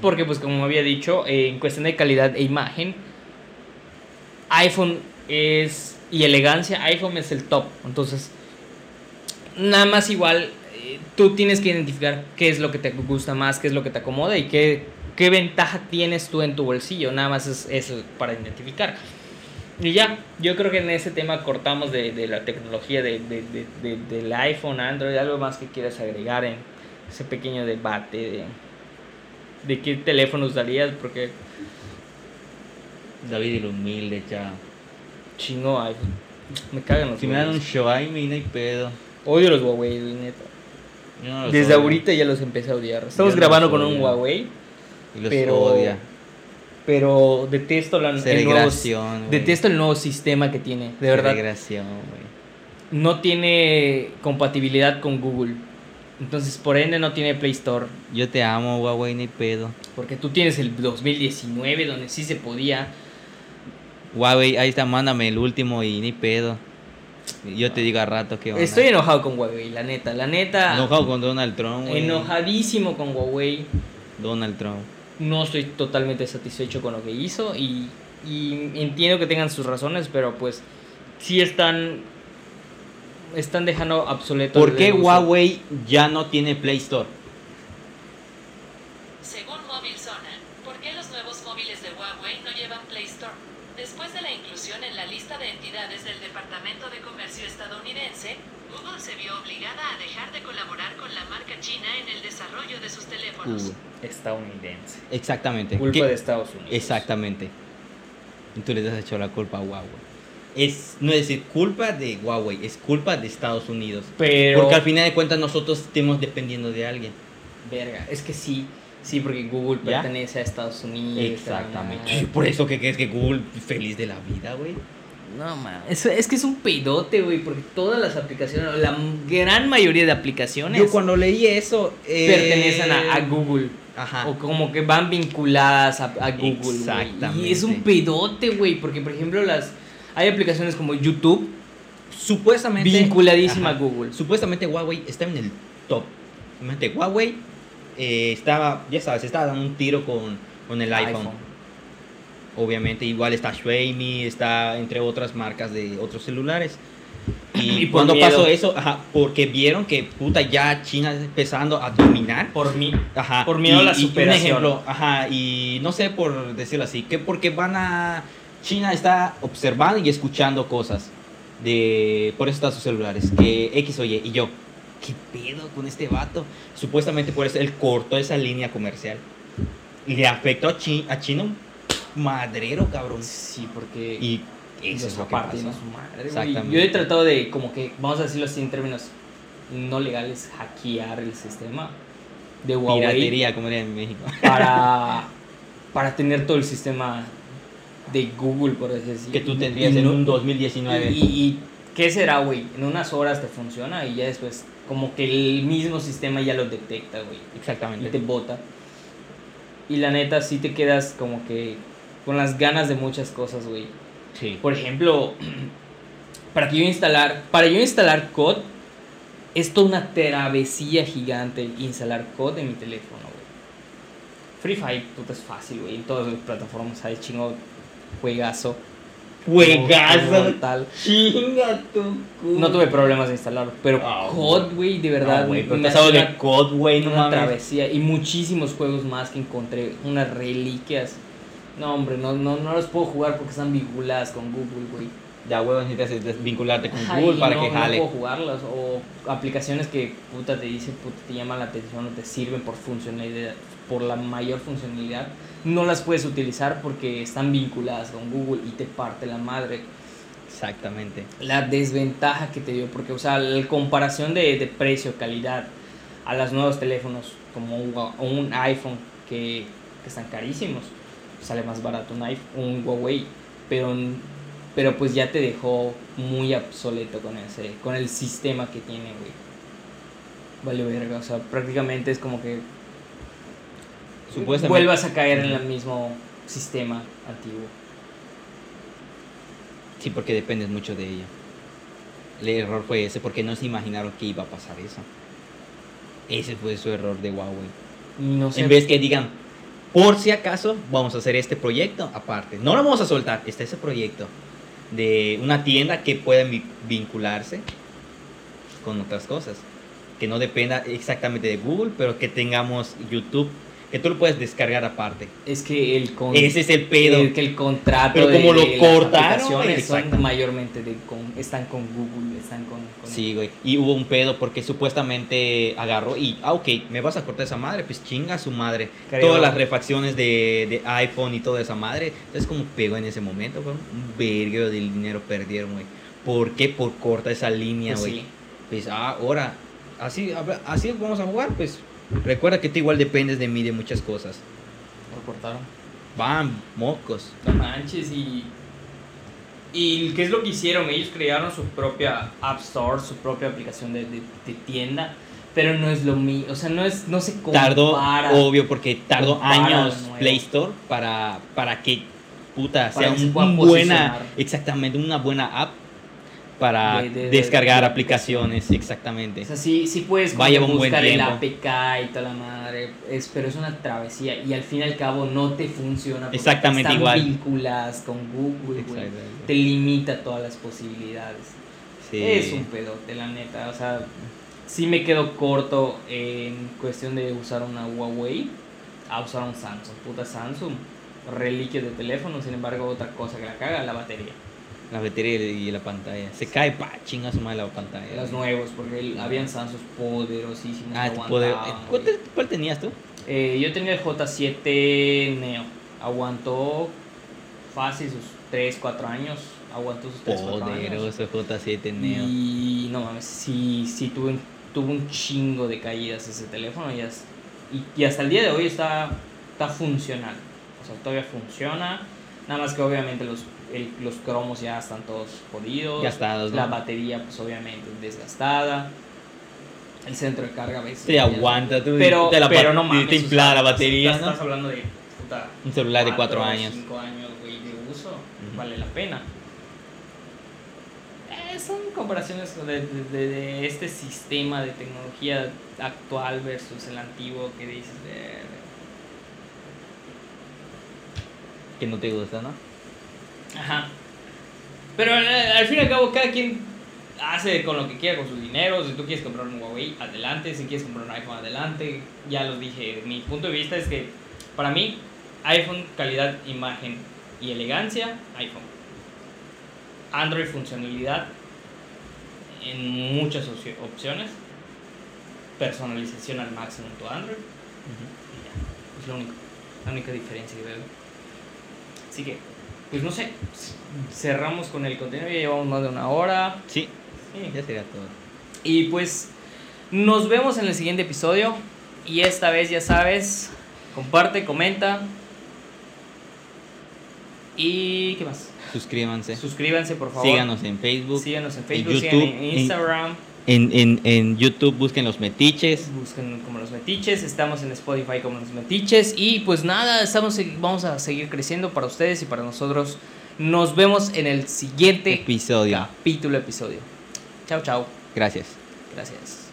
Porque pues como había dicho, eh, en cuestión de calidad e imagen, iPhone es y elegancia, iPhone es el top. Entonces, nada más igual, tú tienes que identificar qué es lo que te gusta más, qué es lo que te acomoda y qué, qué ventaja tienes tú en tu bolsillo. Nada más es eso para identificar. Y ya, yo creo que en ese tema cortamos de, de la tecnología de, de- de- de- del iPhone, Android, algo más que quieras agregar en ese pequeño debate de, de qué teléfono usarías, porque David el humilde, chao. chingo iPhone. Me cagan los Si me dan un. Xiaomi, no hay pedo. Odio los Huawei, neta. No Desde odio. ahorita ya los empecé a odiar. Estamos Yo grabando con un. Huawei, Y los pero- odia. pero detesto la, el nuevo, detesto el nuevo sistema que tiene, de verdad. No tiene compatibilidad con Google. Entonces, por ende, no tiene Play Store. Yo te amo, Huawei, ni pedo. Porque tú tienes el 2019, donde sí se podía. Huawei, ahí está, mándame el último y ni pedo. Yo te digo a rato que onda. Estoy enojado con Huawei, la neta. La neta. enojado con Donald Trump, güey. enojadísimo con Huawei. Donald Trump. No estoy totalmente satisfecho con lo que hizo y, y entiendo que tengan sus razones, pero pues sí están están dejando obsoleto. ¿Por qué. Huawei ya no tiene Play Store? Según Mobile Zona, ¿por qué los nuevos móviles de Huawei no llevan Play Store? Después de la inclusión en la lista de entidades del Departamento de Comercio estadounidense, Google se vio obligada a dejar de colaborar con la marca china en el desarrollo Estadounidense. exactamente. Culpa ¿Qué- de Estados Unidos. Exactamente. Y tú les has hecho la culpa a Huawei. Es, no es decir culpa de Huawei, es culpa de Estados Unidos. Pero. Porque al final de cuentas nosotros estemos dependiendo de alguien. Verga, es que sí. Sí, porque Google ¿Ya? pertenece a Estados Unidos. Exactamente. Por eso que crees que Google feliz de la vida, güey. No, man. Es, es que es un pedote, güey, porque todas las aplicaciones, la gran mayoría de aplicaciones Yo cuando leí eso... eh, pertenecen a, a Google. Ajá. O como que van vinculadas a, a Google. Exactamente. Y es un pedote, güey, porque por ejemplo las hay aplicaciones como YouTube Supuestamente... vinculadísima Ajá. a Google. Supuestamente Huawei está en el top. Huawei eh, estaba, ya sabes, estaba dando un tiro con, con el iPhone. Obviamente, igual está Xiaomi, está entre otras marcas de otros celulares. Y, cuando miedo. pasó eso, ajá, porque vieron que puta ya China está empezando a dominar. Por mí. Ajá. Por miedo a la y- y un superación. ejemplo, ajá, y no sé por decirlo así, que porque van a China está observando y escuchando cosas de por eso están sus celulares, que X o Y y yo, ¿qué pedo con este vato? Supuestamente por eso él cortó esa línea comercial. Le afectó a, Chi- a China un madrero, cabrón. Sí, porque Y eso es lo que aparten a pasó. su madre. Exactamente. Yo he tratado de como que vamos a decirlo así en términos no legales hackear el sistema de Huawei Piratería, como diría en México. para para tener todo el sistema de Google, por así decirlo. Que tú tendrías Y en un 2019. Y, y qué será, güey? En unas horas te funciona y ya después como que el mismo sistema ya lo detecta, güey. Y Exactamente. te bota. Y la neta sí te quedas como que con las ganas de muchas cosas, güey. Sí. Por ejemplo, para que yo instalar, para yo instalar COD es toda una travesía gigante instalar COD en mi teléfono, güey. Free Fire, puta, es fácil, güey. En todas las plataformas hay chingo juegazo. Juegazo. Tal. Chinga tu culo. No tuve problemas de instalarlo, pero Ah, COD, güey, de verdad, güey, pero hacía de COD, güey, no una mames. travesía y muchísimos juegos más que encontré, unas reliquias. No, hombre, no, no, no los puedo jugar porque están vinculadas con Google, güey. Ya, huevo, necesitas vincularte con Google para no, que jale. No puedo jugarlas o aplicaciones que puta te dicen, puta te llaman la atención o te sirven por funcionalidad, por la mayor funcionalidad, no las puedes utilizar porque están vinculadas con Google y te parte la madre. Exactamente. La desventaja que te dio, porque, o sea, la comparación de, de precio, calidad a los nuevos teléfonos como un, un iPhone que, que están carísimos, sale más barato un, iPhone, un Huawei, pero, pero pues ya te dejó muy obsoleto con ese con el sistema que tiene, güey. Vale verga, o sea, prácticamente es como que Supuestamente. vuelvas a caer en el mismo sistema antiguo. Sí, porque dependes mucho de ella. El error fue ese, porque no se imaginaron que iba a pasar eso. Ese fue su error de Huawei. No sé. En vez que digan, por si acaso, vamos a hacer este proyecto aparte. No lo vamos a soltar, está ese proyecto de una tienda que pueda vi- vincularse con otras cosas. Que no dependa exactamente de Google, pero que tengamos YouTube, que tú lo puedes descargar aparte. Es que el con- Ese es el pedo. El, que el contrato Pero como lo las cortaron, son mayormente de con, están con Google, están con, con- Sí, güey. Y hubo un pedo porque supuestamente agarró y, ah, ok, me vas a cortar esa madre, pues chinga su madre. Todas las refacciones de, de iPhone y toda esa madre. Entonces, como pegó en ese momento, güey. Un verguero del dinero perdieron, güey. ¿Por qué? Por cortar esa línea, Pues güey. sí. Pues, ah, ahora, así, así vamos a jugar, pues. Recuerda que tú igual dependes de mí de muchas cosas. Lo cortaron. Bam, mocos. No manches y y qué es lo que hicieron ellos crearon su propia App Store, su propia aplicación de, de- de tienda, pero no es lo mío, o sea, no es no se compara. Tardó, obvio, porque tardó años. Play Store para, para que puta Para sea que un- buena, exactamente, una buena app. Para De- de- de- descargar de- aplicaciones, exactamente. O sea, sí, sí puedes buen buscar el. APK y toda la madre, es, pero es una travesía y al fin y al cabo no te funciona porque Exactamente están igual. con Google, güey. Te limita todas las posibilidades. Sí. Es un pedote, la neta. O sea, sí me quedo corto en cuestión de usar una Huawei a usar un Samsung. Puta Samsung, reliquia de teléfono, sin embargo, otra cosa que la caga, la batería. La batería y la pantalla. Se cae, pa, chinga su madre la pantalla. Los nuevos, porque el- habían Samsung poderosísimos. Ah, poder- aguantaban, ¿Cuál, te- cuál tenías tú? Eh, yo tenía el J7 Neo. Aguantó fácil sus 3, 4 años. Aguantó sus 3, 4 años. Poderoso J7 Neo. Y no mames, sí, sí tuve, un- tuvo un chingo de caídas ese teléfono y, as- y, y hasta el día de hoy está, está funcional. O sea, todavía funciona. Nada más que obviamente los, el- los cromos ya están todos jodidos. Gastados, ¿no? La batería, pues obviamente desgastada. El centro de carga a veces. Te aguanta, tú Pero, te la pero no mames. te o sea, la batería, estás, ¿no? estás hablando de puta, Un celular de cuatro cuatro, años. cinco años, güey, de uso. Vale la pena. Eh, son comparaciones de, de- de- de este sistema de tecnología actual versus el antiguo que dices de... Que no te gusta, ¿no? Ajá. Pero al, al fin y al cabo, cada quien hace con lo que quiera con su dinero. Si tú quieres comprar un Huawei, adelante. Si quieres comprar un iPhone, adelante. Ya lo dije. Mi punto de vista es que para mí, iPhone, calidad, imagen y elegancia, iPhone. Android, funcionalidad en muchas opci- opciones. Personalización al máximo en tu Android. Y ya. Es lo único. La única diferencia que veo. Así que, pues no sé. Cerramos con el contenido. Ya llevamos más de una hora. Sí, Sí. ya sería todo. Y pues nos vemos en el siguiente episodio. Y esta vez ya sabes, comparte, comenta. ¿Y qué más? Suscríbanse. Suscríbanse por favor. Síganos en Facebook. Síganos en Facebook, YouTube, síganos en en- Instagram. En, en, en YouTube busquen los metiches. Busquen como los metiches, estamos en Spotify como los metiches y pues nada, estamos vamos a seguir creciendo para ustedes y para nosotros. Nos vemos en el siguiente Episodio. capítulo episodio. Chao, chao. Gracias. Gracias.